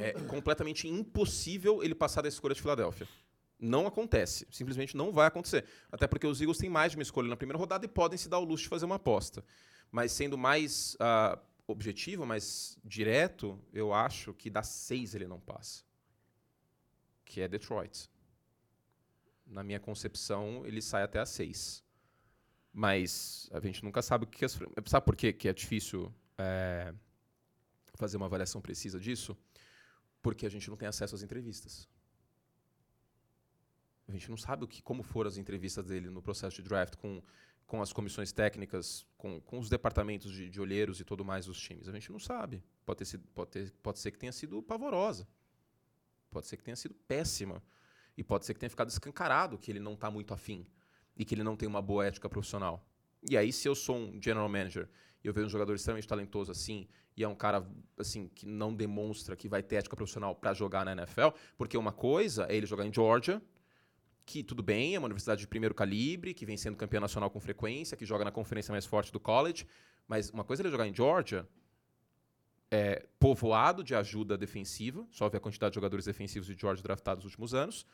B: É completamente impossível ele passar da escolha de Filadélfia. Não acontece. Simplesmente não vai acontecer. Até porque os Eagles têm mais de uma escolha na primeira rodada e podem se dar o luxo de fazer uma aposta. Mas sendo mais ah, objetivo, mais direto, eu acho que dá 6 ele não passa. Que é Detroit. Na minha concepção, ele sai até a 6. Mas a gente nunca sabe o que as. Sabe por quê que é difícil é, fazer uma avaliação precisa disso? Porque a gente não tem acesso às entrevistas. A gente não sabe o que, como foram as entrevistas dele no processo de draft com, com as comissões técnicas, com, com os departamentos de, de olheiros e tudo mais dos times. A gente não sabe. Pode, ter sido, pode, ter, pode ser que tenha sido pavorosa. Pode ser que tenha sido péssima. E pode ser que tenha ficado escancarado que ele não está muito afim e que ele não tem uma boa ética profissional. E aí, se eu sou um general manager e eu vejo um jogador extremamente talentoso assim, e é um cara assim que não demonstra que vai ter ética profissional para jogar na NFL, porque uma coisa é ele jogar em Georgia, que tudo bem, é uma universidade de primeiro calibre, que vem sendo campeã nacional com frequência, que joga na conferência mais forte do college, mas uma coisa é ele jogar em Georgia, é, povoado de ajuda defensiva, só ver a quantidade de jogadores defensivos de Georgia draftados nos últimos anos,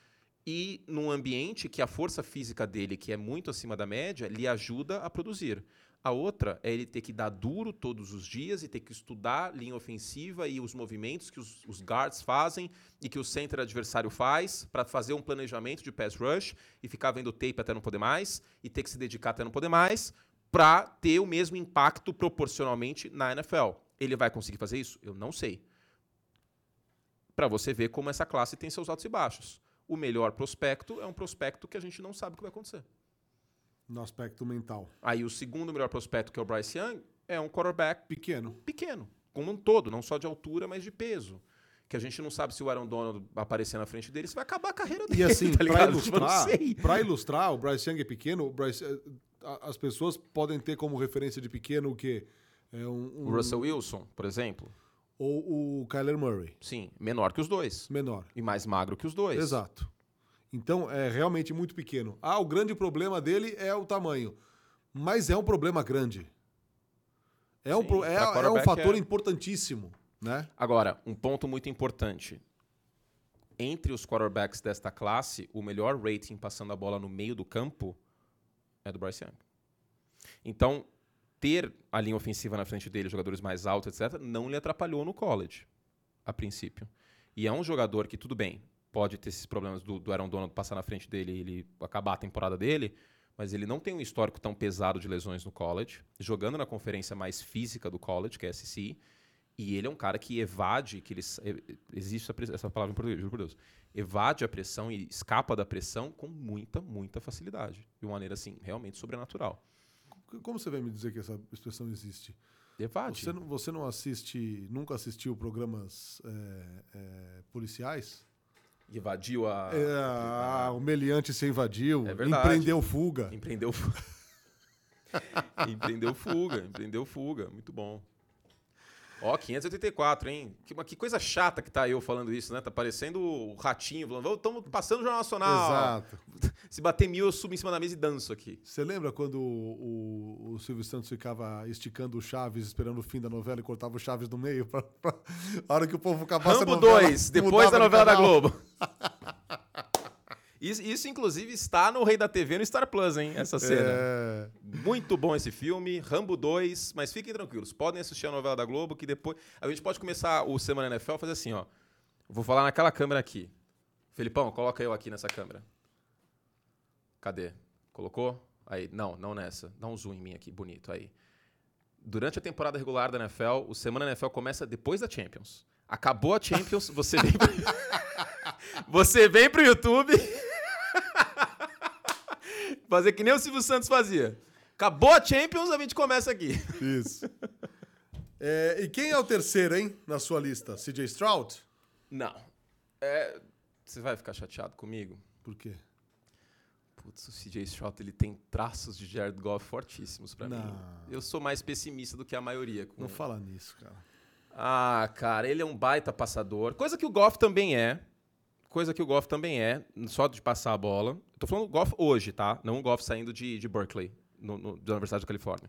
B: e num ambiente que a força física dele, que é muito acima da média, lhe ajuda a produzir. A outra é ele ter que dar duro todos os dias e ter que estudar linha ofensiva e os movimentos que os, os guards fazem e que o center adversário faz para fazer um planejamento de pass rush e ficar vendo tape até não poder mais e ter que se dedicar até não poder mais para ter o mesmo impacto proporcionalmente na NFL. Ele vai conseguir fazer isso? Eu não sei. Para você ver como essa classe tem seus altos e baixos. O melhor prospecto é um prospecto que a gente não sabe o que vai acontecer.
A: No aspecto mental.
B: Aí o segundo melhor prospecto, que é o Bryce Young, é um quarterback
A: Pequeno.
B: pequeno, como um todo, não só de altura, mas de peso. Que a gente não sabe se o Aaron Donald aparecer na frente dele, se vai acabar a carreira dele.
A: E assim,
B: tá ligado? Tipo,
A: ilustrar, pra ilustrar, o Bryce Young é pequeno, Bryce, eh, as pessoas podem ter como referência de pequeno o quê? É um, um-
B: O Russell Wilson, por exemplo,
A: Ou o Kyler Murray,
B: sim, menor que os dois.
A: menor.
B: E mais magro que os dois.
A: Exato. Então, é realmente muito pequeno. Ah, o grande problema dele é o tamanho. Mas é um problema grande. É um,
B: Sim,
A: pro- é, é um fator
B: é.
A: importantíssimo, né?
B: Agora, um ponto muito importante. Entre os quarterbacks desta classe, o melhor rating passando a bola no meio do campo é do Bryce Young. Então, ter a linha ofensiva na frente dele, jogadores mais altos, etc., não lhe atrapalhou no college, a princípio. E é um jogador que, tudo bem, pode ter esses problemas do, do Aaron Donald passar na frente dele e ele acabar a temporada dele, mas ele não tem um histórico tão pesado de lesões no college, jogando na conferência mais física do college, que é a SEC, e ele é um cara que evade, que ele existe essa palavra em português, juro por Deus, evade a pressão e escapa da pressão com muita, muita facilidade, de uma maneira assim realmente sobrenatural.
A: Como você vai me dizer que essa expressão existe?
B: Evade.
A: Você não, você não assiste, nunca assistiu programas é, é, policiais?
B: Evadiu a.
A: É, a, o meliante se invadiu.
B: É verdade.
A: Empreendeu fuga.
B: Empreendeu fuga. empreendeu fuga, empreendeu fuga. Muito bom. Ó, 584, hein? Que, que coisa chata que tá eu falando isso, né? Tá parecendo o ratinho falando, estamos passando o Jornal Nacional.
A: Exato.
B: Se bater mil, eu subo em cima da mesa e danço aqui.
A: Você lembra quando o, o, o, Silvio Santos ficava esticando o Chaves, esperando o fim da novela e cortava o Chaves no meio? Pra, pra... A hora que o povo acabasse
B: Rambo a novela... 2, depois da novela da Globo. Isso, isso, inclusive, está no Rei da TV no Star Plus, hein? Essa cena. É... Muito bom esse filme, Rambo 2, mas fiquem tranquilos, podem assistir a novela da Globo, que depois. A gente pode começar o Semana NFL fazer assim, ó. Vou falar naquela câmera aqui. Felipão, coloca eu aqui nessa câmera. Cadê? Colocou? Aí, não, não nessa. Dá um zoom em mim aqui, bonito aí. Durante a temporada regular da NFL, o Semana NFL começa depois da Champions. Acabou a Champions, você vem pro... você vem pro YouTube Fazer que nem o Silvio Santos fazia. Acabou a Champions, a gente começa aqui.
A: Isso. É, e quem é o terceiro, hein, na sua lista? CJ Stroud?
B: Não. É, você vai ficar chateado comigo?
A: Por quê?
B: Putz, o CJ Stroud ele tem traços de Jared Goff fortíssimos para mim. Eu sou mais pessimista do que a maioria. Com...
A: Não fala nisso, cara.
B: Ah, cara, ele é um baita passador. Coisa que o Goff também é coisa que o Goff também é, só de passar a bola. Estou falando Goff hoje, tá? Não o Goff saindo de, de Berkeley, no, no, da Universidade da Califórnia.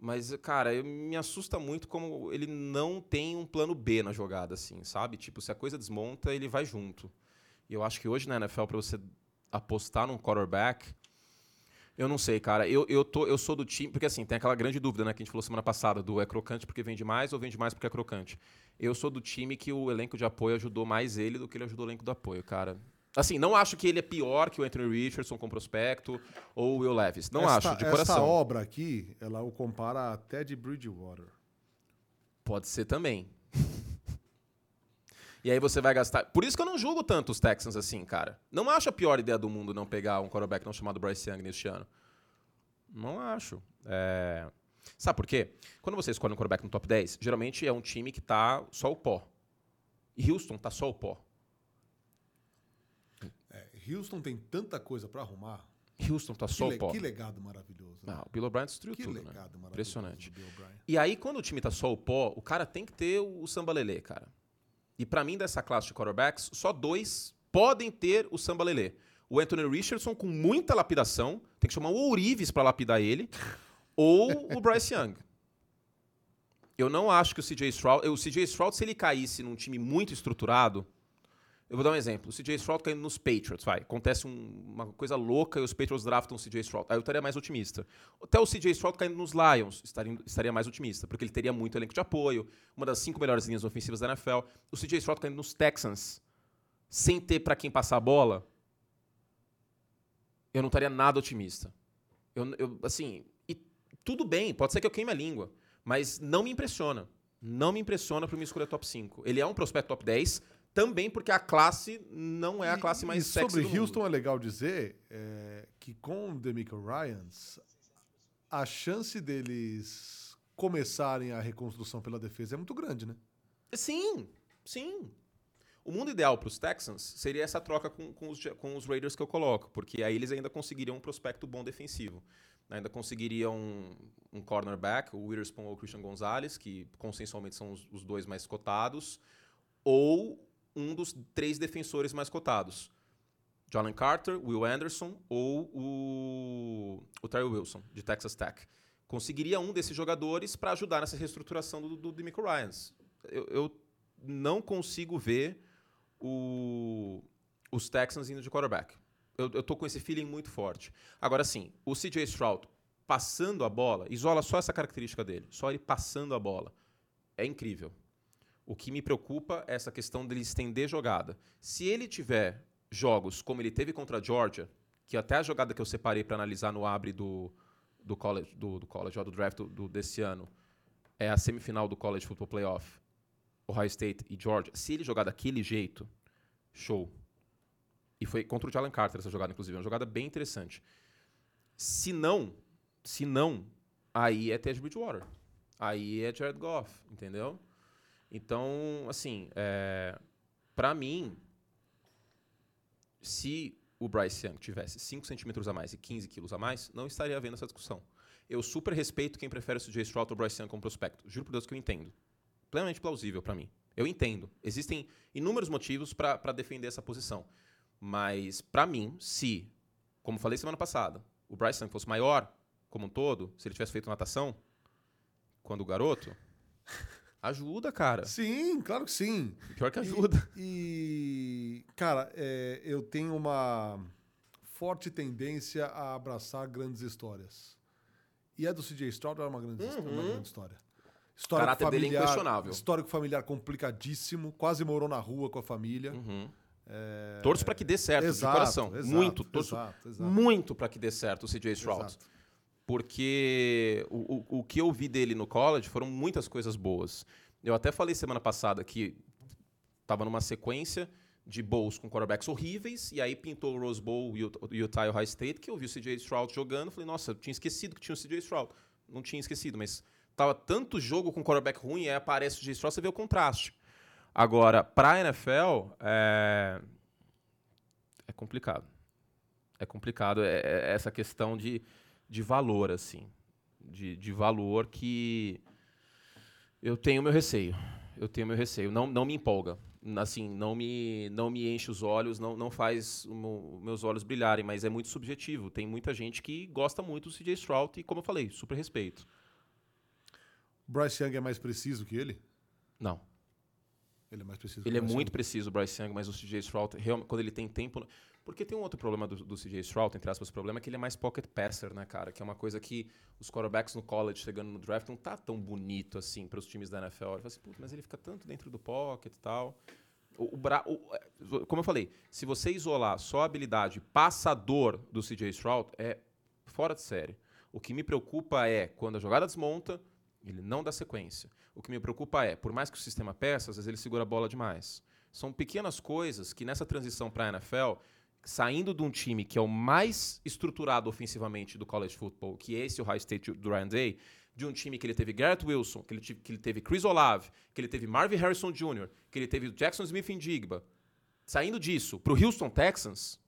B: Mas, cara, eu, me assusta muito como ele não tem um plano B na jogada, assim, sabe? Tipo, se a coisa desmonta, ele vai junto. E eu acho que hoje na NFL, para você apostar num quarterback, eu não sei, cara. Eu, eu, tô, eu sou do time. Porque assim, tem aquela grande dúvida, né, que a gente falou semana passada, do é crocante porque vende mais ou vende mais porque é crocante. Eu sou do time que o elenco de apoio ajudou mais ele do que ele ajudou o elenco do apoio, cara. Assim, não acho que ele é pior que o Anthony Richardson com prospecto ou o Will Levis. Não
A: esta,
B: acho, de coração.
A: Essa obra aqui, ela o compara até de Bridgewater.
B: Pode ser também. e aí você vai gastar. Por isso que eu não julgo tanto os Texans assim, cara. Não acho a pior ideia do mundo não pegar um quarterback não chamado Bryce Young neste ano. Não acho. É... Sabe por quê? Quando você escolhe um quarterback no top 10, geralmente é um time que tá só o pó. E Houston tá só o pó.
A: Houston tem tanta coisa para arrumar.
B: Houston tá só o pó.
A: Que legado maravilhoso.
B: Né? Ah, o Bill O'Brien destruiu que tudo, né? legado né? Impressionante. E aí, quando o time tá só o pó, o cara tem que ter o sambalelê, cara. E para mim, dessa classe de quarterbacks, só dois podem ter o sambalelê. O Anthony Richardson, com muita lapidação, tem que chamar o Ourives para lapidar ele ou o Bryce Young. Eu não acho que o CJ Stroud. O CJ Stroud, se ele caísse num time muito estruturado. Eu vou dar um exemplo. O CJ Stroud caindo nos Patriots, vai. Acontece um, uma coisa louca e os Patriots draftam o CJ Stroud. Aí eu estaria mais otimista. Até o CJ Stroud caindo nos Lions, estaria, estaria mais otimista, porque ele teria muito elenco de apoio, uma das cinco melhores linhas ofensivas da NFL. O CJ Stroud caindo nos Texans, sem ter para quem passar a bola, eu não estaria nada otimista. Eu, eu, assim, tudo bem, pode ser que eu queime a língua, mas não me impressiona. Não me impressiona para me escolher top 5. Ele é um prospecto top 10, também porque a classe não é a classe mais e sexy
A: sobre Houston mundo. é legal dizer é, que com o Demico Ryans, a chance deles começarem a reconstrução pela defesa é muito grande, né?
B: Sim, sim. O mundo ideal para os Texans seria essa troca com, com, os, com os Raiders que eu coloco, porque aí eles ainda conseguiriam um prospecto bom defensivo ainda conseguiriam um, um cornerback, o Witherspoon ou o Christian Gonzalez, que consensualmente são os, os, dois mais cotados, ou um dos três defensores mais cotados. Jalen Carter, Will Anderson ou o, o Terry Wilson, de Texas Tech. Conseguiria um desses jogadores para ajudar nessa reestruturação do, do Ryans. Eu, eu não consigo ver o, os Texans indo de quarterback eu, eu tô com esse feeling muito forte. Agora sim, o CJ Stroud passando a bola, isola só essa característica dele, só ele passando a bola. É incrível. O que me preocupa é essa questão dele estender jogada. Se ele tiver jogos como ele teve contra a Georgia, que até a jogada que eu separei para analisar no abre do, do college, do, do college, do draft do, do, desse ano, é a semifinal do College Football Playoff, Ohio State e Georgia. Se ele jogar daquele jeito, show. E foi contra o Jalen Carter essa jogada, inclusive. É uma jogada bem interessante. Se não, se não, aí é Ted Bridgewater. Aí é Jared Goff, entendeu? Então, assim, é, para mim, se o Bryce Young tivesse 5 centímetros a mais e 15 quilos a mais, não estaria havendo essa discussão. Eu super respeito quem prefere o CJ Stroud ou o Bryce Young como prospecto. Juro por Deus que eu entendo. Plenamente plausível para mim. Eu entendo. Existem inúmeros motivos para defender essa posição. Mas, para mim, se, como falei semana passada, o Bryce Young fosse maior como um todo, se ele tivesse feito natação quando garoto, ajuda, cara.
A: Sim, claro que sim.
B: Pior que ajuda.
A: E, e cara, é, eu tenho uma forte tendência a abraçar grandes histórias. E a do CJ Stroud era uma grande, uhum. uma grande história.
B: Histórico Caráter familiar, dele é inquestionável.
A: Histórico familiar complicadíssimo, quase morou na rua com a família.
B: Uhum. É... Torço para que dê certo, exato, de coração. Exato, muito, torço exato, exato. muito para que dê certo o CJ Stroud. Porque o, o, o que eu vi dele no college foram muitas coisas boas. Eu até falei semana passada que estava numa sequência de bowls com quarterbacks horríveis, e aí pintou o Rose Bowl e o, Utah High State, que eu vi o CJ Stroud jogando, falei, nossa, eu tinha esquecido que tinha o CJ Stroud. Não tinha esquecido, mas tava tanto jogo com quarterback ruim, aí aparece o CJ Stroud, você vê o contraste. Agora, para NFL, é... é complicado. É complicado é, é essa questão de, de valor, assim. De, de valor que eu tenho meu receio. Eu tenho meu receio. Não, não me empolga assim, não me, não me enche os olhos, não, não faz o, meus olhos brilharem, mas é muito subjetivo. Tem muita gente que gosta muito do CJ Stroud e, como eu falei, super respeito.
A: Bryce Young é mais preciso que ele?
B: Não.
A: Ele é mais preciso.
B: Ele é muito preciso, o Bryce Young, mas o CJ Stroud, quando ele tem tempo... Porque tem um outro problema do, do CJ Stroud, entre aspas, o problema é que ele é mais pocket passer, né, cara? Que é uma coisa que os quarterbacks no college, chegando no draft, não tá tão bonito assim para os times da NFL. Ele fala assim, mas ele fica tanto dentro do pocket e tal. O, o, o, como eu falei, se você isolar só a habilidade passador do CJ Stroud, é fora de série. O que me preocupa é quando a jogada desmonta, ele não dá sequência. O que me preocupa é, por mais que o sistema peça, às vezes ele segura a bola demais. São pequenas coisas que nessa transição para a NFL saindo de um time que é o mais estruturado ofensivamente do college football, que é esse o High State do Ryan Day, de um time que ele teve Garrett Wilson, que ele, que ele teve Chris Olave, que ele teve Marvin Harrison Jr., que ele teve Jackson Smith em Digba, saindo disso para o Houston Texans,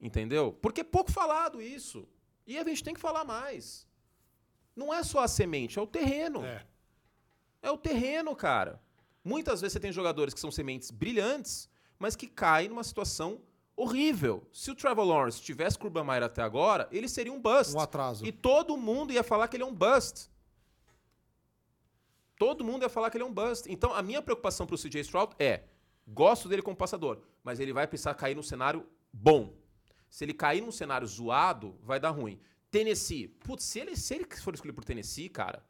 B: entendeu? Porque é pouco falado isso. E a gente tem que falar mais. Não é só a semente, é o terreno. É, é o terreno, cara. Muitas vezes você tem jogadores que são sementes brilhantes, mas que caem numa situação horrível. Se o Trevor Lawrence tivesse com o Urban Meyer até agora, ele seria um bust.
A: Um atraso.
B: E todo mundo ia falar que ele é um bust. Todo mundo ia falar que ele é um bust. Então, a minha preocupação para o CJ Stroud é: gosto dele como passador, mas ele vai precisar cair num cenário bom. Se ele cair num cenário zoado, vai dar ruim. Tennessee. Putz, se ele, se ele for escolher por Tennessee, cara,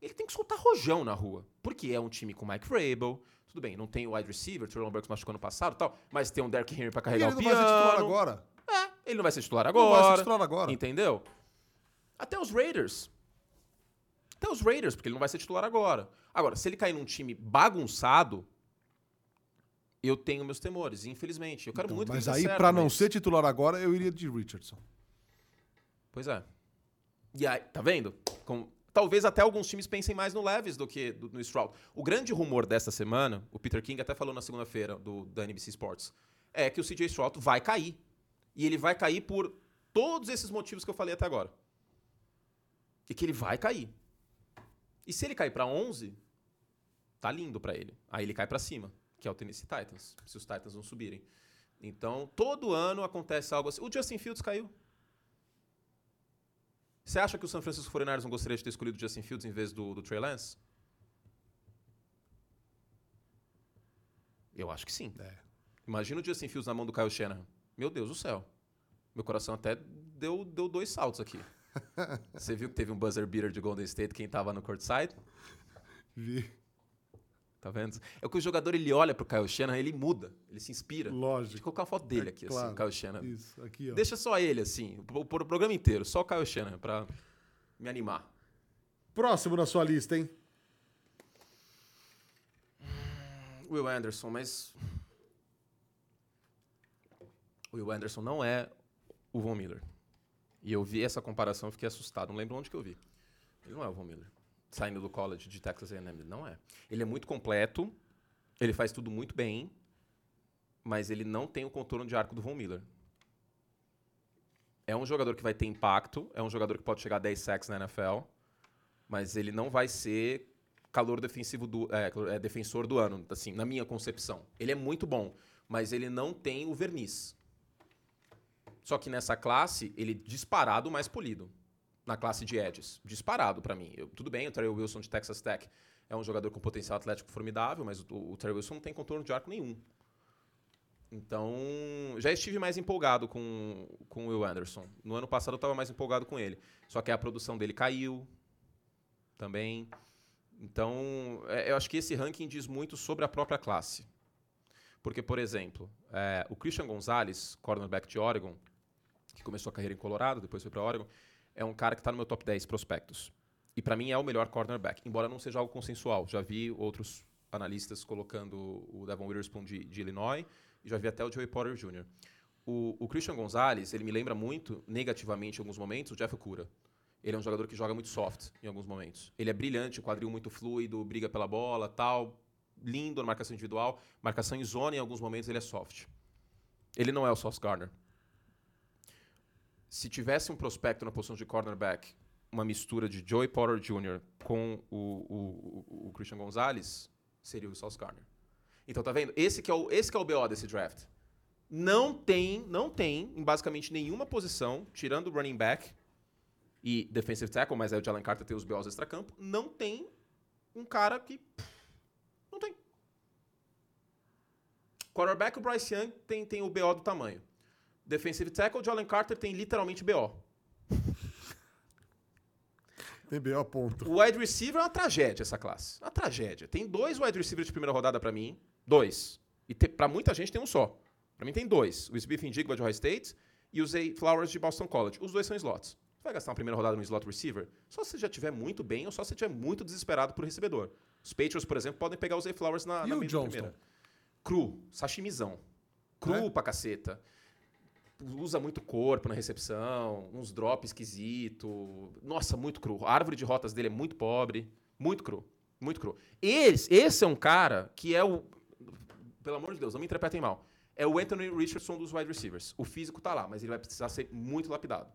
B: ele tem que soltar rojão na rua. Porque é um time com Mike Vrabel, tudo bem, não tem o wide receiver, o Traylon Burks machucou no passado e tal, mas tem um Derrick Henry pra carregar o piano. Ele não vai ser titular
A: agora.
B: É, ele não vai ser titular agora. Não vai ser titular agora. Entendeu? Até os Raiders. Até os Raiders, porque ele não vai ser titular agora. Agora, se ele cair num time bagunçado, eu tenho meus temores, infelizmente. Eu quero então, muito
A: Mas
B: que
A: aí, certo, pra não mas... ser titular agora, eu iria de Richardson.
B: Pois é. E aí, tá vendo? Com talvez até alguns times pensem mais no Leves do que do, no Stroud. O grande rumor desta semana, o Peter King até falou na segunda-feira do da NBC Sports, é que o CJ Stroud vai cair. E ele vai cair por todos esses motivos que eu falei até agora. E que ele vai cair. E se ele cair para 11, tá lindo para ele. Aí ele cai para cima, que é o Tennessee Titans, se os Titans não subirem. Então, todo ano acontece algo assim. O Justin Fields caiu. Você acha que o San Francisco 49ers não gostaria de ter escolhido o Justin Fields em vez do, do Trey Lance? Eu acho que sim. É. Imagina o Justin Fields na mão do Kyle Shanahan. Meu Deus do céu. Meu coração até deu, deu dois saltos aqui. Você viu que teve um buzzer beater de Golden State quem tava no courtside?
A: Vi.
B: Tá vendo? É que o jogador ele olha pro Kyle Shanahan, ele muda, ele se inspira.
A: Lógico.
B: Deixa eu colocar uma foto dele aqui,
A: claro.
B: assim, o Kyle Shanahan.
A: Isso, aqui, ó.
B: Deixa só ele, assim, o, o programa inteiro, só o Kyle Shanahan, pra me animar.
A: Próximo na sua lista, hein?
B: Will Anderson, mas. Will Anderson não é o Von Miller. E eu vi essa comparação e fiquei assustado. Não lembro onde que eu vi. Ele não é o Von Miller. Saindo do college de Texas A&M. Não é. Ele é muito completo. Ele faz tudo muito bem. Mas ele não tem o contorno de arco do Von Miller. É um jogador que vai ter impacto. É um jogador que pode chegar a 10 sacks na NFL. Mas ele não vai ser calor defensivo do é, é, defensor do ano, assim, na minha concepção. Ele é muito bom, mas ele não tem o verniz. Só que nessa classe, ele disparado mais polido. Na classe de edges. Disparado para mim. Eu, tudo bem, o Terry Wilson de Texas Tech é um jogador com potencial atlético formidável, mas o, o Terry Wilson não tem contorno de arco nenhum. Então, já estive mais empolgado com, com o Will Anderson. No ano passado eu estava mais empolgado com ele. Só que a produção dele caiu também. Então, é, eu acho que esse ranking diz muito sobre a própria classe. Porque, por exemplo, é, o Christian Gonzalez, cornerback de Oregon, que começou a carreira em Colorado, depois foi para Oregon, é um cara que está no meu top 10 prospectos. E para mim é o melhor cornerback, embora não seja algo consensual. Já vi outros analistas colocando o Devon Witherspoon de, de Illinois e já vi até o Joey Porter Jr. O, o, Christian Gonzalez, ele me lembra muito, negativamente em alguns momentos, o Jeff Okura. Ele é um jogador que joga muito soft em alguns momentos. Ele é brilhante, quadril muito fluido, briga pela bola, tal, lindo na marcação individual, marcação em zona em alguns momentos ele é soft. Ele não é o Sauce Gardner. Se tivesse um prospecto na posição de cornerback, uma mistura de Joey Porter Jr. com o, o, o Christian Gonzalez, seria o Sauce Gardner. Então tá vendo? Esse que é o esse que é o BO desse draft. Não tem, não tem em basicamente nenhuma posição, tirando o running back, e defensive tackle, mas aí o Jalen Carter tem os BOs extra-campo, não tem um cara que. Não tem. Quarterback, o Bryce Young tem, tem o BO do tamanho. Defensive tackle, o Jalen Carter tem literalmente BO.
A: Tem BO ponto.
B: O wide receiver é uma tragédia essa classe. Uma tragédia. Tem dois wide receivers de primeira rodada para mim. Dois. E te, para muita gente tem um só. Para mim tem dois. O Smith Indigba de Ohio State e o Zay Flowers de Boston College. Os dois são slots. Você vai gastar uma primeira rodada no slot receiver? Só se você já estiver muito bem ou só se você estiver muito desesperado por recebedor. Os Patriots, por exemplo, podem pegar o Zay Flowers na,
A: e
B: na primeira. Cru, sashimizão. Cru
A: É?
B: pra caceta. Usa muito corpo na recepção, uns drops esquisito. Nossa, muito cru. A árvore de rotas dele é muito pobre. Muito cru. Muito cru. Esse, esse é um cara que é o. Pelo amor de Deus, não me interpretem mal. É o Anthony Richardson dos wide receivers. O físico tá lá, mas ele vai precisar ser muito lapidado.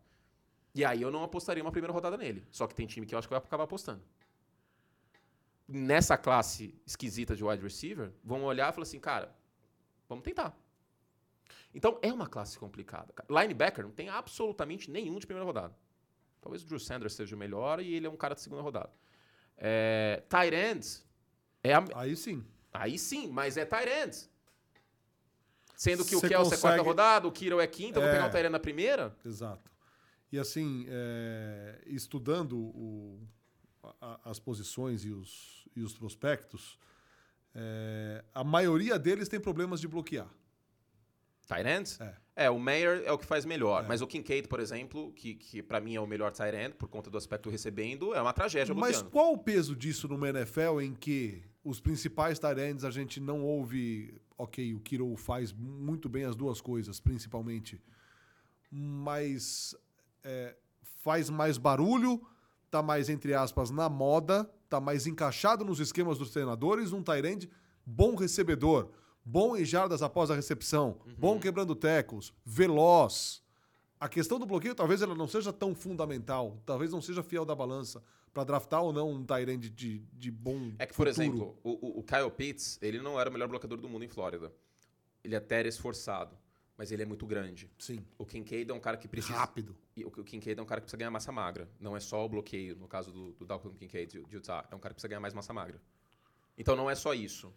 B: E aí eu não apostaria uma primeira rodada nele. Só que tem time que eu acho que vai acabar apostando. Nessa classe esquisita de wide receiver, vão olhar e falar assim, cara, vamos tentar. Então é uma classe complicada. Linebacker não tem absolutamente nenhum de primeira rodada. Talvez o Drew Sanders seja o melhor e ele é um cara de segunda rodada. É, tight ends é a,
A: Aí sim.
B: Aí sim, mas é tight ends. Sendo que o Kelsey é quarta
A: consegue-
B: rodada, o Kiro é quinta, eu vou
A: É.
B: pegar o end na primeira.
A: Exato. E assim, é, estudando o- a- as posições e os, e os prospectos, é, a maioria deles tem problemas de bloquear.
B: Tight ends?
A: É.
B: É, o Mayer é o que faz melhor.
A: É.
B: Mas o Kincaid, por exemplo, que, que para mim é o melhor tight end, por conta do aspecto recebendo, é uma tragédia
A: Mas qual o peso disso numa NFL em que os principais tight ends a gente não ouve, ok, o Kiro faz muito bem as duas coisas, principalmente, mas é, faz mais barulho, tá mais, entre aspas, na moda, tá mais encaixado nos esquemas dos treinadores, um tight end bom recebedor, bom em jardas após a recepção, bom quebrando tecos, veloz. A questão do bloqueio talvez ela não seja tão fundamental, talvez não seja fiel da balança para draftar ou não um end de, de bom
B: É que, por
A: futuro.
B: exemplo, o, o- Kyle Pitts, ele não era o melhor bloqueador do mundo em Flórida. Ele até era esforçado, mas ele é muito grande.
A: Sim,
B: O Kincaid é um cara que precisa...
A: rápido.
B: E o o Kincaid é um cara que precisa ganhar massa magra. Não é só o bloqueio, no caso do, do Dalton Kincaid de Utah. É um cara que precisa ganhar mais massa magra. Então não é só isso.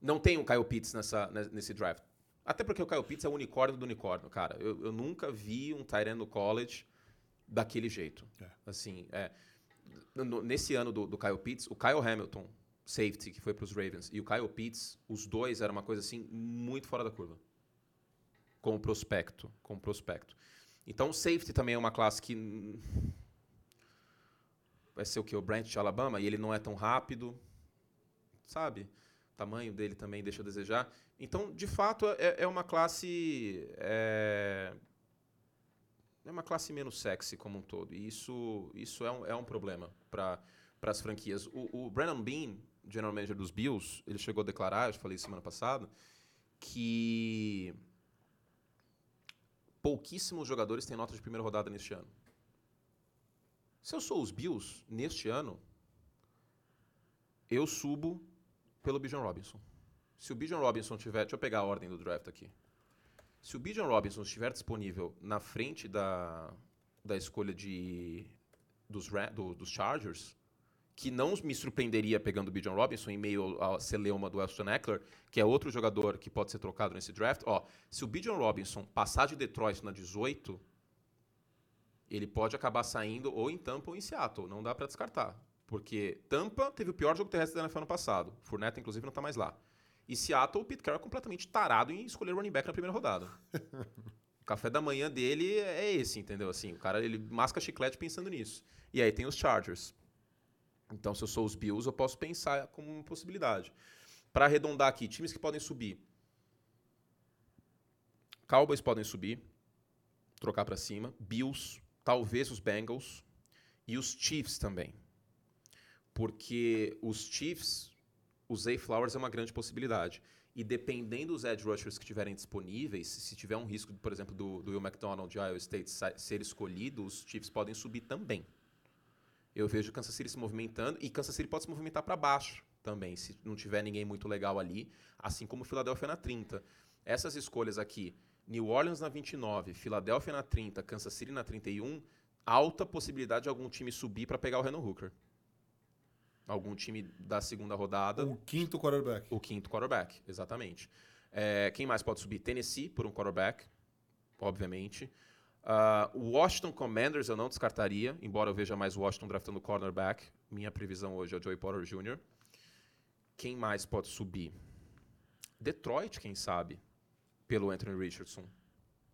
B: Não tem um Kyle Pitts nessa, ne- nesse draft. Até porque o Kyle Pitts é o unicórnio do unicórnio, cara. Eu, eu nunca vi um end no college daquele jeito.
A: É.
B: Assim, é, nesse ano do, do Kyle Pitts, o Kyle Hamilton safety, que foi para os Ravens, e o Kyle Pitts, os dois eram uma coisa assim muito fora da curva. Com o prospecto. Com o prospecto. Então, safety também é uma classe que. Vai ser o que? O Brent de Alabama, e ele não é tão rápido. Sabe? Tamanho dele também deixa a desejar. Então, de fato, é, é uma classe. É, é uma classe menos sexy como um todo. E isso, isso é, um, é um problema para as franquias. O, o Brandon Bean, general manager dos Bills, ele chegou a declarar, eu falei semana passada, que pouquíssimos jogadores têm nota de primeira rodada neste ano. Se eu sou os Bills, neste ano, eu subo pelo Bijan Robinson. Se o Bijan Robinson tiver. Deixa eu pegar a ordem do draft aqui. Se o Bijan Robinson estiver disponível na frente da, da escolha de, dos, do, dos Chargers, que não me surpreenderia pegando o Bijan Robinson em meio ao celeuma do Elston Eckler, que é outro jogador que pode ser trocado nesse draft. Ó, se o Bijan Robinson passar de Detroit na 18, ele pode acabar saindo ou em Tampa ou em Seattle. Não dá para descartar. Porque Tampa teve o pior jogo terrestre da NFL ano passado. Fournette, inclusive, não está mais lá. E Seattle, o Pete Carroll é completamente tarado em escolher running back na primeira rodada. o café da manhã dele é esse, entendeu? Assim, o cara ele masca chiclete pensando nisso. E aí tem os Chargers. Então, se eu sou os Bills, eu posso pensar como uma possibilidade. Para arredondar aqui, times que podem subir. Cowboys podem subir, trocar para cima. Bills, talvez os Bengals e os Chiefs também. Porque os Chiefs o Zay Flowers é uma grande possibilidade. E dependendo dos edge rushers que estiverem disponíveis, se tiver um risco, por exemplo, do, do Will McDonald de Iowa State ser escolhido, os Chiefs podem subir também. Eu vejo Kansas City se movimentando e Kansas City pode se movimentar para baixo também, se não tiver ninguém muito legal ali, assim como Philadelphia na 30. Essas escolhas aqui, New Orleans na 29, Philadelphia na 30, Kansas City na 31, alta possibilidade de algum time subir para pegar o Renan Hooker algum time da segunda rodada.
A: O quinto quarterback.
B: O quinto quarterback, exatamente. É, quem mais pode subir? Tennessee por um quarterback, obviamente. Uh, o Washington Commanders eu não descartaria, embora eu veja mais o Washington draftando cornerback. Minha previsão hoje é o Joey Potter Jr. Quem mais pode subir? Detroit, quem sabe, pelo Anthony Richardson.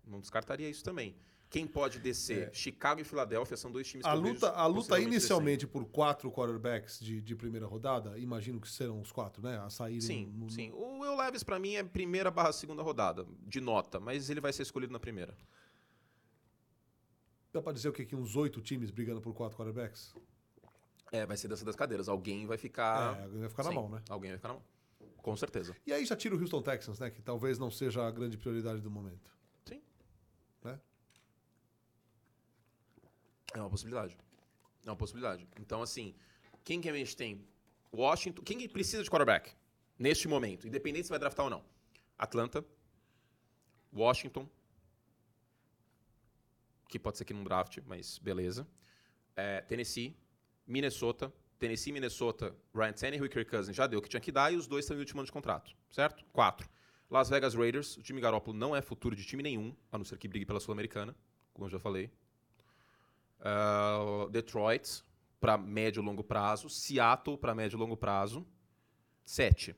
B: Não descartaria isso também. Quem pode descer? É. Chicago e Filadélfia são dois times
A: a que luta, A luta inicialmente por quatro quarterbacks de, de primeira rodada, imagino que serão os quatro, né? A saírem.
B: Sim, no, sim. O Will Levis, para mim, é primeira barra segunda rodada, de nota, mas ele vai ser escolhido na primeira.
A: Dá pra dizer o quê? Que uns oito times brigando por quatro quarterbacks?
B: É, vai ser dessa das cadeiras. Alguém vai ficar.
A: É, alguém vai ficar sim, na mão, né?
B: Alguém vai ficar na mão. Com certeza.
A: E aí já tira o Houston Texans, né? Que talvez não seja a grande prioridade do momento.
B: É uma possibilidade. É uma possibilidade. Então, assim, quem que a gente tem? Washington. Quem que precisa de quarterback neste momento? Independente se vai draftar ou não. Atlanta. Washington. Que pode ser que não draft, mas beleza. É, Tennessee. Minnesota. Tennessee, Minnesota, Ryan Tannehill e Kirk Cousins já deu o que tinha que dar e os dois estão em último ano de contrato, certo? Quatro. Las Vegas Raiders, o time Garoppolo não é futuro de time nenhum, a não ser que brigue pela Sul-Americana, como eu já falei. Uh, Detroit para médio e longo prazo. Seattle para médio e longo prazo. Sete.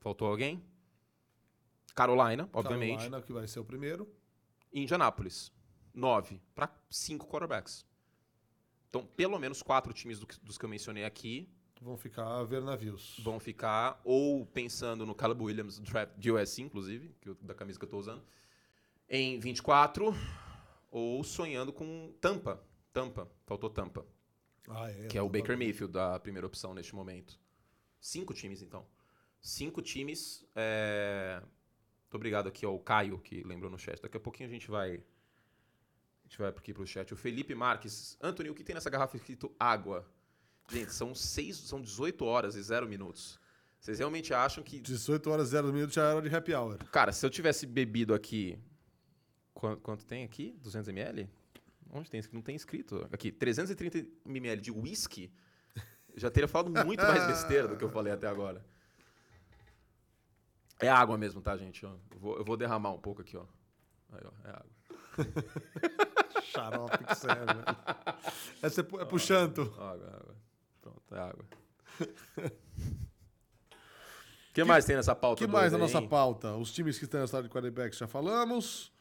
B: Faltou alguém? Carolina, obviamente.
A: Carolina, que vai ser o primeiro.
B: Indianápolis. Nove. Para cinco quarterbacks. Então, pelo menos quatro times do que, dos que eu mencionei aqui.
A: Vão ficar a ver navios.
B: Vão ficar, ou pensando no Caleb Williams, draft de USC, inclusive, que eu, da camisa que eu estou usando, em 24, ou sonhando com Tampa, Tampa, faltou Tampa.
A: Ah, é,
B: que é o Baker Mayfield, da primeira opção neste momento. Cinco times, então. Cinco times. É... Muito obrigado aqui ao Caio, que lembrou no chat. Daqui a pouquinho a gente vai. A gente vai aqui pro chat. O Felipe Marques. Antônio, o que tem nessa garrafa escrito água? Gente, são, seis, são 18 horas e 0 minutos. Vocês realmente acham que.
A: 18 horas e 0 minutos já era de happy hour.
B: Cara, se eu tivesse bebido aqui. Quanto, quanto tem aqui? 200 ml? Onde tem? Não tem escrito. Aqui, 330 ml de whisky. Já teria falado muito mais besteira do que eu falei até agora. É água mesmo, tá, gente? Eu vou, eu vou derramar um pouco aqui, ó. Aí, ó, é água.
A: Xarope que serve. Né? Essa é, é puxando.
B: Água, água. Pronto, é água. que, mais tem nessa pauta?
A: O que mais na nossa pauta? Os times que estão na de quarterbacks já falamos.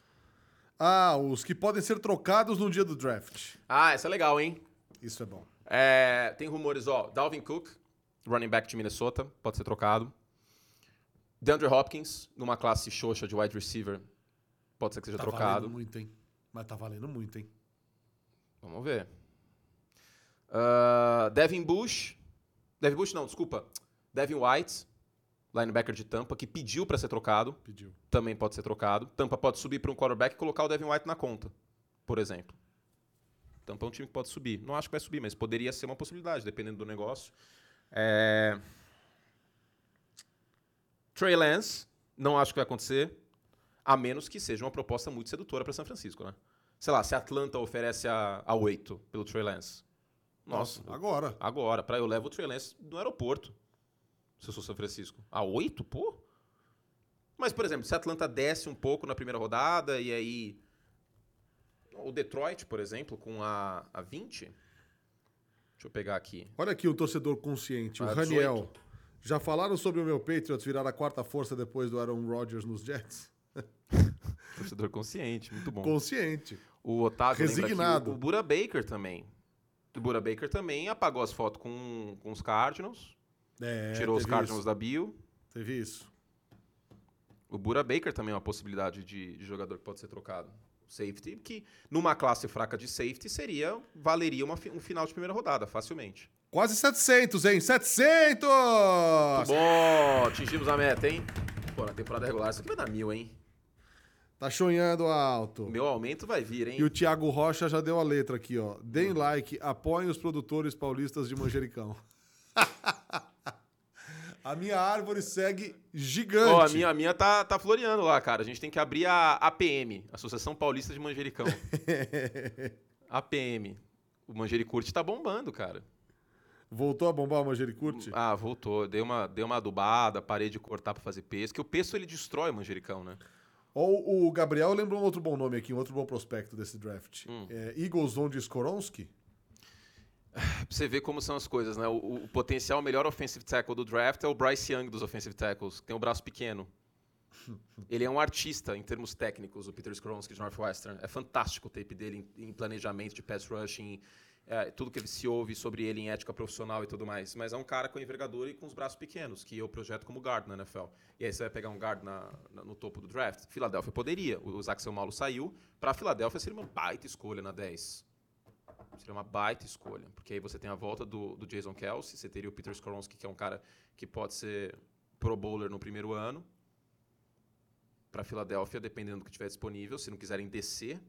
A: Ah, os que podem ser trocados no dia do draft.
B: Ah, essa é legal, hein?
A: Isso é bom.
B: É, tem rumores, ó. Dalvin Cook, running back de Minnesota, pode ser trocado. DeAndre Hopkins, numa classe xoxa de wide receiver, pode ser que seja
A: Tá
B: trocado.
A: valendo muito, hein? Mas tá valendo muito, hein?
B: Vamos ver. Ah, Devin Bush. Devin Bush, não, desculpa. Devin White, linebacker de Tampa, que pediu para ser trocado.
A: Pediu.
B: Também pode ser trocado. Tampa pode subir para um quarterback e colocar o Devin White na conta, por exemplo. Tampa é um time que pode subir. Não acho que vai subir, mas poderia ser uma possibilidade, dependendo do negócio. É... Trey Lance, não acho que vai acontecer, a menos que seja uma proposta muito sedutora para São Francisco, né? Sei lá, se a Atlanta oferece a, a 8 pelo Trey Lance. Nossa,
A: agora.
B: agora, para eu levo o Trey Lance no aeroporto. Se eu sou São Francisco. A 8, pô? Mas, por exemplo, se a Atlanta desce um pouco na primeira rodada e aí. O Detroit, por exemplo, com a, a 20. Deixa eu pegar aqui.
A: Olha aqui o torcedor consciente, o
B: Ah,
A: Raniel.
B: 18.
A: Já falaram sobre o meu Patriots virar a quarta força depois do Aaron Rodgers nos Jets?
B: Torcedor consciente, muito bom.
A: Consciente.
B: O Otávio
A: Resignado.
B: o, o Bura Baker também. O Bura Baker também apagou as fotos com, com os Cardinals.
A: É,
B: tirou os Cardinals
A: isso.
B: da bio.
A: Teve isso.
B: O Bura Baker também é uma possibilidade de, de jogador que pode ser trocado. Safety, que numa classe fraca de safety seria, valeria uma um final de primeira rodada, facilmente.
A: Quase 700, hein? 700!
B: Muito bom, atingimos a meta, hein? Pô, na temporada regular isso aqui vai dar mil, hein?
A: Tá sonhando alto.
B: meu aumento vai vir, hein?
A: E o Thiago Rocha já deu a letra aqui, ó. Deem like, apoiem os produtores paulistas de Manjericão. a minha árvore segue gigante.
B: Ó, a minha, a minha tá, tá floreando lá, cara. A gente tem que abrir a APM, Associação Paulista de Manjericão. APM. O Manjericurte tá bombando, cara.
A: Voltou a bombar o Manjericurte?
B: Ah, voltou. Dei uma, dei uma adubada, parei de cortar pra fazer peso. Que o peso ele destrói o manjericão, né?
A: Ou o Gabriel lembrou um outro bom nome aqui, um outro bom prospecto desse draft.
B: Hum.
A: É, Eagles onde Skoronski?
B: Pra você ver como são as coisas, né? O, o- o potencial melhor offensive tackle do draft é o Bryce Young dos offensive tackles, que tem o braço pequeno. Ele é um artista em termos técnicos, o Peter Skronsky de Northwestern. É fantástico o tape dele em, em planejamento de pass rushing, é, tudo que ele se ouve sobre ele em ética profissional e tudo mais. Mas é um cara com envergadura e com os braços pequenos, que eu projeto como guard na NFL. E aí você vai pegar um guard na- na- no topo do draft? Filadélfia poderia. O Zach Malo saiu. Pra Filadélfia seria uma baita escolha na 10. Seria uma baita escolha. Porque aí você tem a volta do, do Jason Kelsey, você teria o Peter Skoronsky, que é um cara que pode ser pro bowler no primeiro ano. Para Filadélfia, dependendo do que tiver disponível, se não quiserem descer,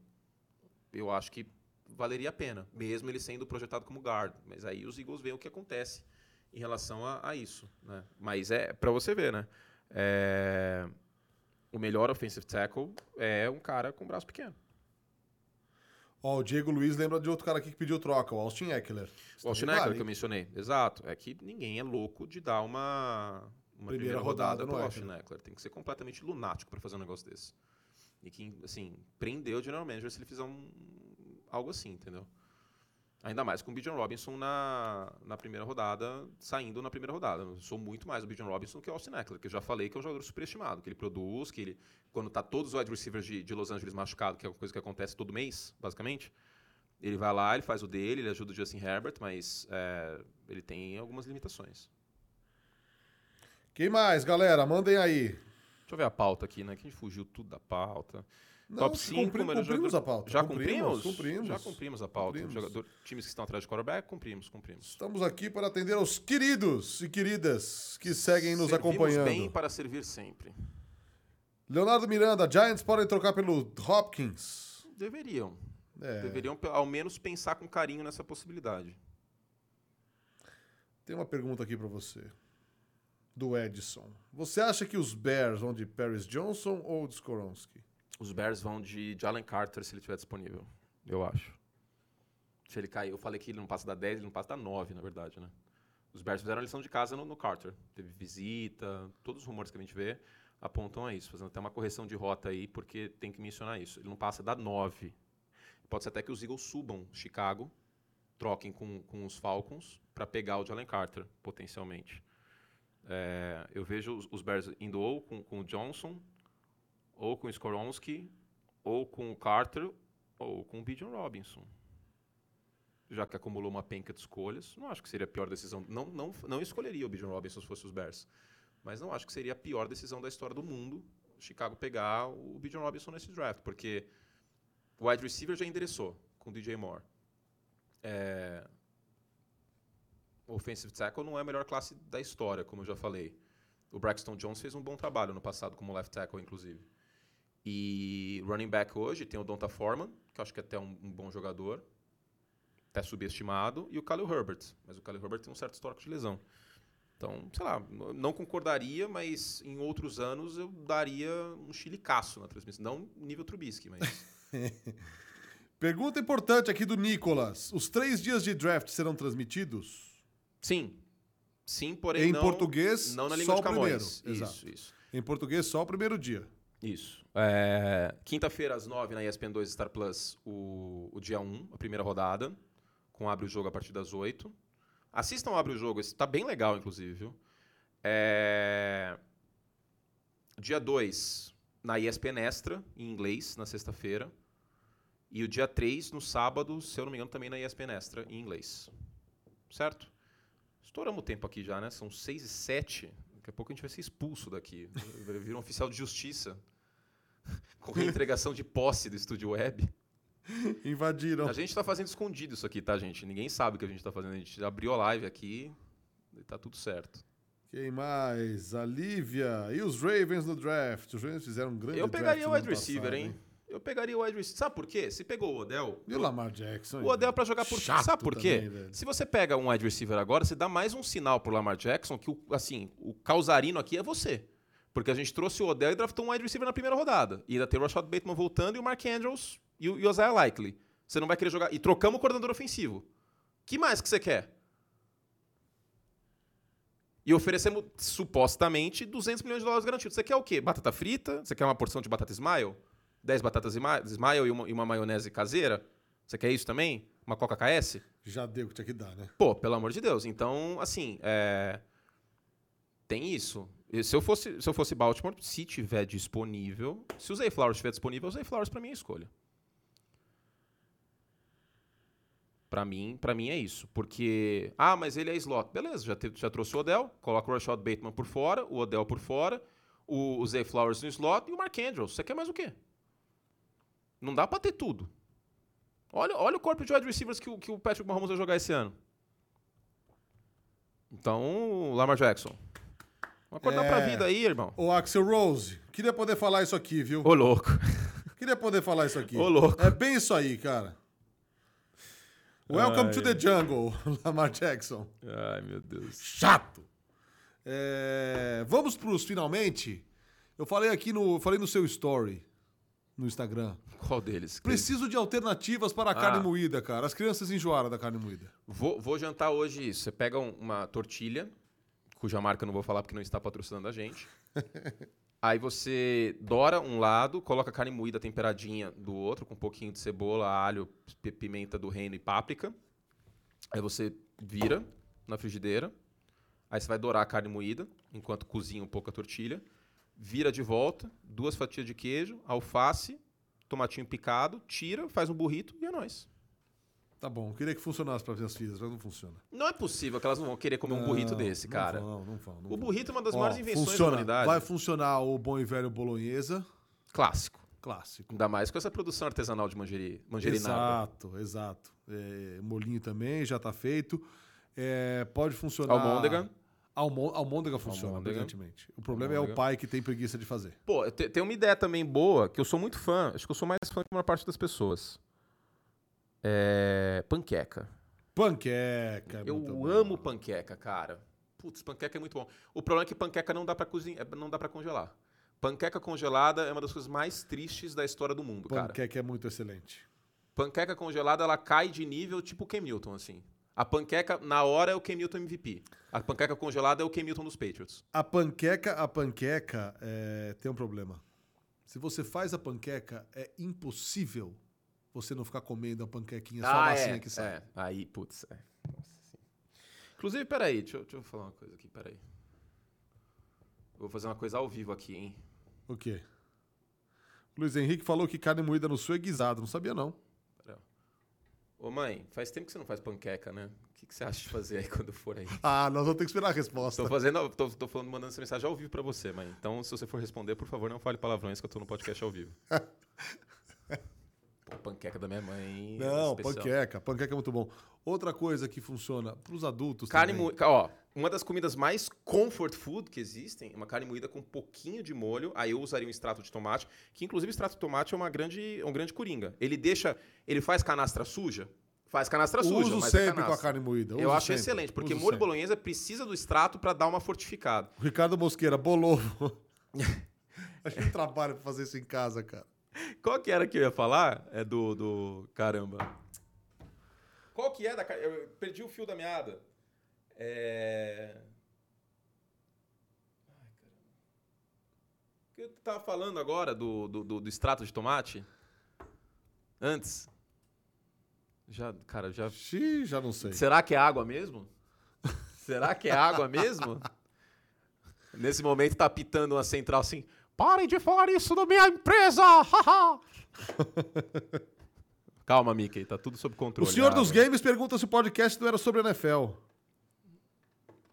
B: eu acho que valeria a pena, mesmo ele sendo projetado como guard. Mas aí os Eagles veem o que acontece em relação a, a isso. Né? Mas é para você ver, né? É, o melhor offensive tackle é um cara com braço pequeno.
A: Ó, o Diego Luiz lembra de outro cara aqui que pediu troca, o Austin Eckler.
B: O Austin Eckler
A: vale,
B: que eu mencionei. Exato. É que ninguém é louco de dar uma, uma
A: Primeira
B: primeira,
A: rodada
B: rodada,
A: no
B: pro
A: Eckler.
B: Austin Eckler. Tem que ser completamente lunático para fazer um negócio desse. E que, assim, prendeu o general manager se ele fizer um, algo assim, entendeu? Ainda mais com o Bijan Robinson na, na primeira rodada, saindo na primeira rodada. Eu sou muito mais o Bijan Robinson que o Austin Eckler, que eu já falei que é um jogador superestimado, que ele produz, que ele, quando tá todos os wide receivers de, de Los Angeles machucados, que é uma coisa que acontece todo mês, basicamente, ele vai lá, ele faz o dele, ele ajuda o Justin Herbert, mas é, ele tem algumas limitações.
A: Quem mais, galera? Mandem aí.
B: Deixa eu ver a pauta aqui, né? Que a gente fugiu tudo da pauta.
A: Não,
B: Top
A: se
B: 5,
A: cumpri-
B: melhor
A: cumprimos
B: jogador-
A: a pauta.
B: Já
A: Cumprimos,
B: cumprimos?
A: cumprimos.
B: Já cumprimos a pauta.
A: Cumprimos.
B: Jogador, times que estão atrás de quarterback, cumprimos, cumprimos.
A: Estamos aqui para atender aos queridos e queridas que seguem nos
B: Servimos
A: acompanhando.
B: bem para servir sempre.
A: Leonardo Miranda, Giants podem trocar pelo Hopkins.
B: Deveriam.
A: É,
B: Deveriam, ao menos, pensar com carinho nessa possibilidade.
A: Tem uma pergunta aqui para você. Do Edson. Você acha que os Bears vão de Paris Johnson ou de Skoronski?
B: Os Bears vão de Jalen Carter se ele estiver disponível. Eu acho. Se ele cair, eu falei que ele não passa da 10, ele não passa da 9, na verdade, né? Os Bears fizeram a lição de casa no, no Carter. Teve visita, todos os rumores que a gente vê apontam a isso, fazendo até uma correção de rota aí, porque tem que mencionar isso. Ele não passa da 9. Pode ser até que os Eagles subam Chicago, troquem com, com os Falcons para pegar o Jalen Carter, potencialmente. É, eu vejo os, os Bears indo ou com, com o Johnson, ou com o Skoronski, ou com o Carter, ou com o Bijan Robinson. Já que acumulou uma penca de escolhas, não acho que seria a pior decisão. Não, não, não escolheria o Bijan Robinson se fosse os Bears. Mas não acho que seria a pior decisão da história do mundo Chicago pegar o Bijan Robinson nesse draft, porque o wide receiver já endereçou com o DJ Moore. É, o offensive tackle não é a melhor classe da história, como eu já falei. O Braxton Jones fez um bom trabalho no passado como left tackle, inclusive. E running back hoje tem o Donta Foreman, que eu acho que é até um, um bom jogador, até subestimado, e o Khalil Herbert. Mas o Khalil Herbert tem um certo histórico de lesão. Então, sei lá, não concordaria, mas em outros anos eu daria um chilicaço na transmissão. Não nível Trubisky, mas.
A: Pergunta importante aqui do Nicolas: os três dias de draft serão transmitidos?
B: Sim. Sim, porém
A: em
B: não,
A: português,
B: não na língua
A: só
B: de
A: o primeiro.
B: Camões.
A: Exato.
B: Isso, isso.
A: Em português, só o primeiro dia.
B: Isso. É, Quinta-feira, às nove na ESPN 2 Star Plus, o, o dia 1, um, a primeira rodada, com abre o jogo a partir das 8. Assistam Abre o Jogo, esse tá bem legal, inclusive, viu? É... Dia 2, na ESPN Extra, em inglês, na sexta-feira. E o dia 3, no sábado, se eu não me engano, também na ESPN Extra, em inglês. Certo? Estouramos o tempo aqui já, né? São 6 e 7. Daqui a pouco a gente vai ser expulso daqui. Vira um oficial de justiça. Com a entregação de posse do Estúdio Web.
A: Invadiram.
B: A gente tá fazendo escondido isso aqui, tá, gente? Ninguém sabe o que a gente tá fazendo. A gente abriu a live aqui e tá tudo certo.
A: Quem mais? A Lívia. E os Ravens no draft? Os Ravens fizeram um grande
B: Eu pegaria o wide receiver,
A: passado,
B: hein? Eu pegaria o wide receiver. Sabe por quê? Se pegou o Odell.
A: E o Lamar Jackson?
B: O Odell para jogar por.
A: Chato
B: Sabe por quê?
A: também,
B: Se você pega um wide receiver agora, você dá mais um sinal pro Lamar Jackson que, o, assim, o causarino aqui é você. Porque a gente trouxe o Odell e draftou um wide receiver na primeira rodada. E ainda tem o Rashad Bateman voltando e o Mark Andrews e o, e o Isaiah Likely. Você não vai querer jogar. E trocamos o coordenador ofensivo. que mais que você quer? E oferecemos, supostamente, 200 milhões de dólares garantidos. Você quer o quê? Batata frita? Você quer uma porção de batata smile? 10 batatas smile e uma, e uma maionese caseira? Você quer isso também? Uma Coca KS?
A: Já deu o que tinha que dar, né?
B: Pô, pelo amor de Deus. Então, assim, é... tem isso. Se eu, fosse, se eu fosse Baltimore, se tiver disponível, se o Zay Flowers estiver disponível, o Zay Flowers para mim é escolha. Para mim, para mim é isso, porque ah, mas ele é slot. Beleza, já, te, já trouxe o Odell, coloca o Rashad Bateman por fora, o Odell por fora, o, o Zay Flowers no slot e o Mark Andrews. Você quer mais o quê? Não dá para ter tudo. Olha, olha o corpo de wide receivers que que o Patrick Mahomes vai jogar esse ano. Então, Lamar Jackson. Vamos acordar
A: É.
B: pra vida aí, irmão.
A: Ô, Axel Rose, queria poder falar isso aqui, viu?
B: Ô, louco.
A: Queria poder falar isso aqui.
B: Ô, louco.
A: É bem isso aí, cara. Welcome
B: Ai.
A: to the jungle, Lamar Jackson.
B: Ai, meu Deus.
A: Chato. É, vamos pros finalmente. Eu falei aqui no, falei no seu story no Instagram.
B: Qual deles?
A: Preciso de alternativas para a
B: Ah.
A: carne moída, cara. As crianças enjoaram da carne moída.
B: Vou, vou jantar hoje isso. Você pega um- uma tortilha, cuja marca eu não vou falar porque não está patrocinando a gente. Aí você dora um lado, coloca a carne moída temperadinha do outro, com um pouquinho de cebola, alho, pi- pimenta do reino e páprica. Aí você vira na frigideira. Aí você vai dourar a carne moída, enquanto cozinha um pouco a tortilha. Vira de volta, duas fatias de queijo, alface, tomatinho picado, tira, faz um burrito e é nóis.
A: Tá bom, queria que funcionasse para minhas filhas, mas não funciona.
B: Não é possível que elas não vão querer comer um burrito
A: Não,
B: desse, cara.
A: Não vão, não vão. não
B: O burrito é uma das
A: Ó,
B: maiores invenções da
A: funciona.
B: humanidade.
A: Vai funcionar o bom e velho bolonhesa,
B: Clássico.
A: clássico.
B: Ainda mais com essa produção artesanal de mangerinada.
A: Exato, exato. É, molinho também, já tá feito. É, pode funcionar.
B: Almôndega.
A: Almô, almôndega funciona,
B: Almôndega.
A: brilhantemente. O problema é o pai que tem preguiça de fazer.
B: Pô, te- tem uma ideia também boa, que eu sou muito fã. Acho que eu sou mais fã que a maior parte das pessoas. É... Panqueca.
A: Panqueca. é
B: eu
A: bom.
B: amo panqueca, cara. Putz, panqueca é muito bom. O problema é que panqueca não dá pra cozinhar, não dá para congelar. Panqueca congelada é uma das coisas mais tristes da história do mundo, cara.
A: Panqueca é muito excelente.
B: Panqueca congelada, ela cai de nível tipo o Newton, assim. A panqueca, na hora, é o Newton MVP. A panqueca congelada é o Newton dos Patriots.
A: A panqueca, a panqueca é, tem um problema. Se você faz a panqueca, é impossível você não ficar comendo a panquequinha, só a massinha
B: é,
A: que sai.
B: é. Aí, putz, é. Nossa senhora. Inclusive, peraí, deixa eu, deixa eu falar uma coisa aqui, peraí. Vou fazer uma coisa ao vivo aqui, hein?
A: O quê? Luiz Henrique falou que carne moída no sul é guisado. Não sabia, não.
B: Ô mãe, faz tempo que você não faz panqueca, né? O que, que você acha de fazer aí quando for aí?
A: Ah, nós vamos ter que esperar a resposta.
B: Tô fazendo, tô, tô falando, mandando essa mensagem ao vivo pra você, mãe. Então, se você for responder, por favor, não fale palavrões que eu tô no podcast ao vivo. Pô, panqueca da minha mãe.
A: Não,
B: especial.
A: panqueca. Panqueca é muito bom. Outra coisa que funciona pros adultos
B: Carne
A: também.
B: moída. Ó, uma das comidas mais comfort food que existem é uma carne moída com um pouquinho de molho. Aí eu usaria um extrato de tomate, que inclusive o extrato de tomate é uma grande, é um grande coringa. Ele deixa. Ele faz canastra suja? Faz canastra suja.
A: Uso
B: é
A: sempre com a carne moída.
B: Eu
A: uso
B: acho
A: sempre.
B: excelente, porque
A: Uso
B: molho
A: sempre.
B: bolonhesa precisa do extrato pra dar uma fortificada.
A: O Ricardo Mosqueira bolou. Achei um trabalho pra fazer isso em casa, cara.
B: Qual que era que eu ia falar? É do. do... Caramba. Qual que é da. Eu perdi o fio da meada. É. Ai, caramba. O que eu tava falando agora do, do, do, do extrato de tomate? Antes. Já, cara, já.
A: Xiii, já não sei.
B: Será que é água mesmo? Será que é água mesmo? Nesse momento tá pitando uma central assim. Parem de falar isso da minha empresa! haha." Calma, Mickey, tá tudo sob
A: O
B: controle.
A: senhor
B: a
A: dos games pergunta se o podcast não era sobre a NFL.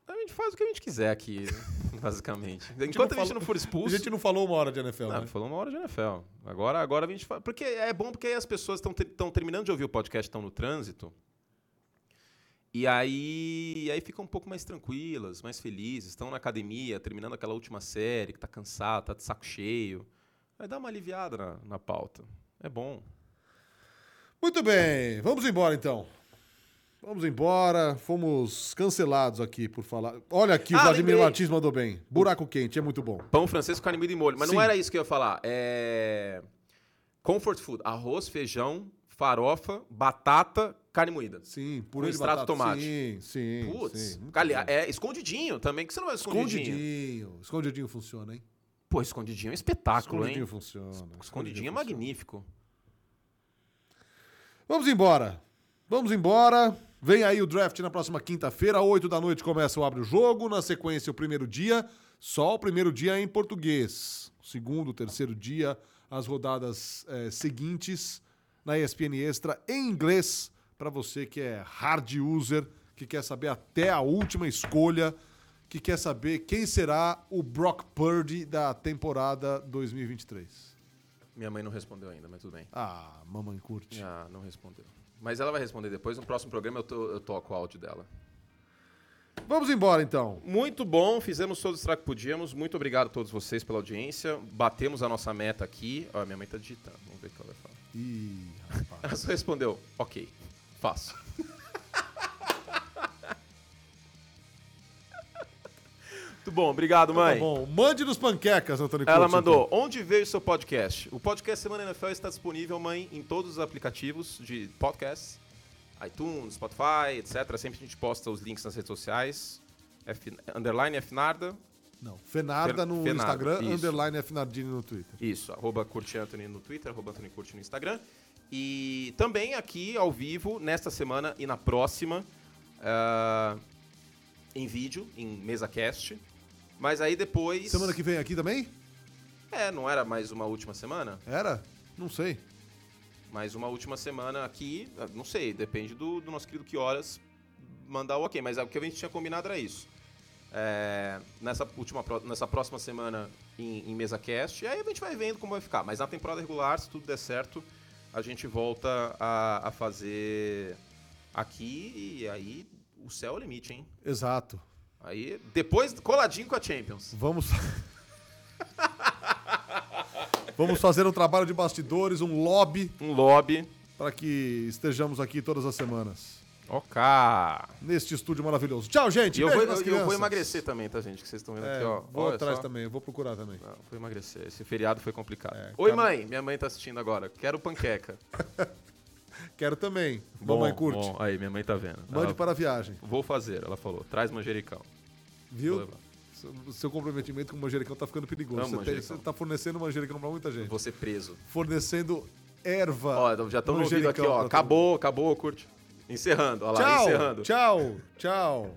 B: A gente faz o que a gente quiser aqui, basicamente.
A: não
B: Enquanto a gente
A: falou-
B: não for
A: A
B: expulso.
A: gente não falou uma hora de NFL,
B: Não,
A: né?
B: falou uma hora de NFL. Agora, agora a gente fala. Porque é bom porque aí as pessoas estão terminando de ouvir o podcast, estão no trânsito. E aí, e aí ficam um pouco mais tranquilas, mais felizes, estão na academia, terminando aquela última série, que tá cansado, tá de saco cheio. Vai dar uma aliviada na, na pauta. É bom.
A: Muito bem, vamos embora então. Vamos embora. Fomos cancelados aqui por falar. Olha aqui, o
B: Ah,
A: Vladimir
B: lembrei.
A: Martins mandou bem. Buraco quente, é muito bom.
B: Pão francês com moída e molho. Mas
A: Sim.
B: não era isso que eu ia falar. É. Comfort food: arroz, feijão, farofa, batata, carne moída.
A: Sim,
B: Com
A: purê de
B: extrato
A: batata.
B: tomate.
A: Sim, sim.
B: Putz,
A: sim,
B: cali- é escondidinho também, que você não é escondidinho.
A: Escondidinho. Escondidinho funciona, hein?
B: Pô, escondidinho é um espetáculo,
A: Escondidinho
B: hein?
A: funciona.
B: Escondidinho é
A: funciona.
B: magnífico.
A: Vamos embora. Vamos embora. Vem aí o draft na próxima quinta-feira, 8 da noite começa o Abre o Jogo. Na sequência, o primeiro dia, só o primeiro dia em português. O segundo, terceiro dia, as rodadas eh, seguintes na ESPN Extra em inglês, para você que é hard user, que quer saber até a última escolha, que quer saber quem será o Brock Purdy da temporada 2023.
B: Minha mãe não respondeu ainda, mas tudo bem.
A: Ah, mamãe curte.
B: Ah, não respondeu. Mas ela vai responder depois. No próximo programa eu, to- eu toco o áudio dela.
A: Vamos embora então.
B: Muito bom, fizemos todo o extrato que podíamos. Muito obrigado a todos vocês pela audiência. Batemos a nossa meta aqui. Ó, minha mãe tá digitando. Vamos ver o que ela vai falar.
A: Ih.
B: Ela só respondeu, ok, faço. Muito bom, obrigado,
A: Tá
B: mãe.
A: bom. Mande nos panquecas, Antônio
B: Ela
A: Couto,
B: mandou, onde veio o seu podcast? O podcast Semana NFL está disponível, mãe, em todos os aplicativos de podcasts, iTunes, Spotify, etc. Sempre a gente posta os links nas redes sociais. F, underline Fnarda,
A: então. Não, Fenarda
B: Fer-
A: no
B: Fenarda,
A: Instagram,
B: isso.
A: underline Fnardini no Twitter.
B: Isso, arroba Curte Anthony no Twitter, arroba Anthony Curte no Instagram. E também aqui ao vivo, nesta semana e na próxima, ah, em vídeo, em MesaCast. Mas aí depois.
A: Semana que vem aqui também?
B: É, não era mais uma última semana?
A: Era? Não sei.
B: Mais uma última semana aqui, ah, não sei, depende do, do nosso querido que horas mandar o ok. Mas é, o que a gente tinha combinado era isso. É, nessa, última, nessa próxima semana em, em MesaCast, e aí a gente vai vendo como vai ficar. Mas na temporada regular, se tudo der certo, a gente volta a, a fazer aqui e aí o céu é o limite, hein?
A: Exato.
B: Aí, depois, coladinho com a Champions.
A: Vamos. Vamos fazer um trabalho de bastidores, um lobby,
B: Um lobby.
A: para que estejamos aqui todas as semanas.
B: Ok.
A: Neste estúdio maravilhoso. Tchau, gente.
B: E eu vou,
A: nas
B: eu- eu vou emagrecer também, tá, gente? Que vocês estão vendo
A: É,
B: aqui, ó.
A: vou
B: Olha
A: atrás
B: só.
A: também, vou procurar também.
B: Não, vou emagrecer. Esse feriado foi complicado.
A: É,
B: Oi,
A: cara-
B: mãe. Minha mãe tá assistindo agora. Quero panqueca.
A: Quero também. Mamãe curte.
B: bom. Aí, minha mãe tá vendo.
A: Mande
B: Ela-
A: para a viagem.
B: Vou fazer, ela falou. Traz manjericão. Vou
A: Viu?
B: levar.
A: Seu, comprometimento com o manjericão tá ficando perigoso.
B: Amo
A: Você, tem- você tá fornecendo manjericão pra muita gente.
B: Vou ser preso.
A: Fornecendo erva.
B: Ó, já estão no ouvido aqui, ó. Acabou, acabou, curte. Encerrando, ó lá,
A: Tchau,
B: encerrando.
A: tchau, tchau.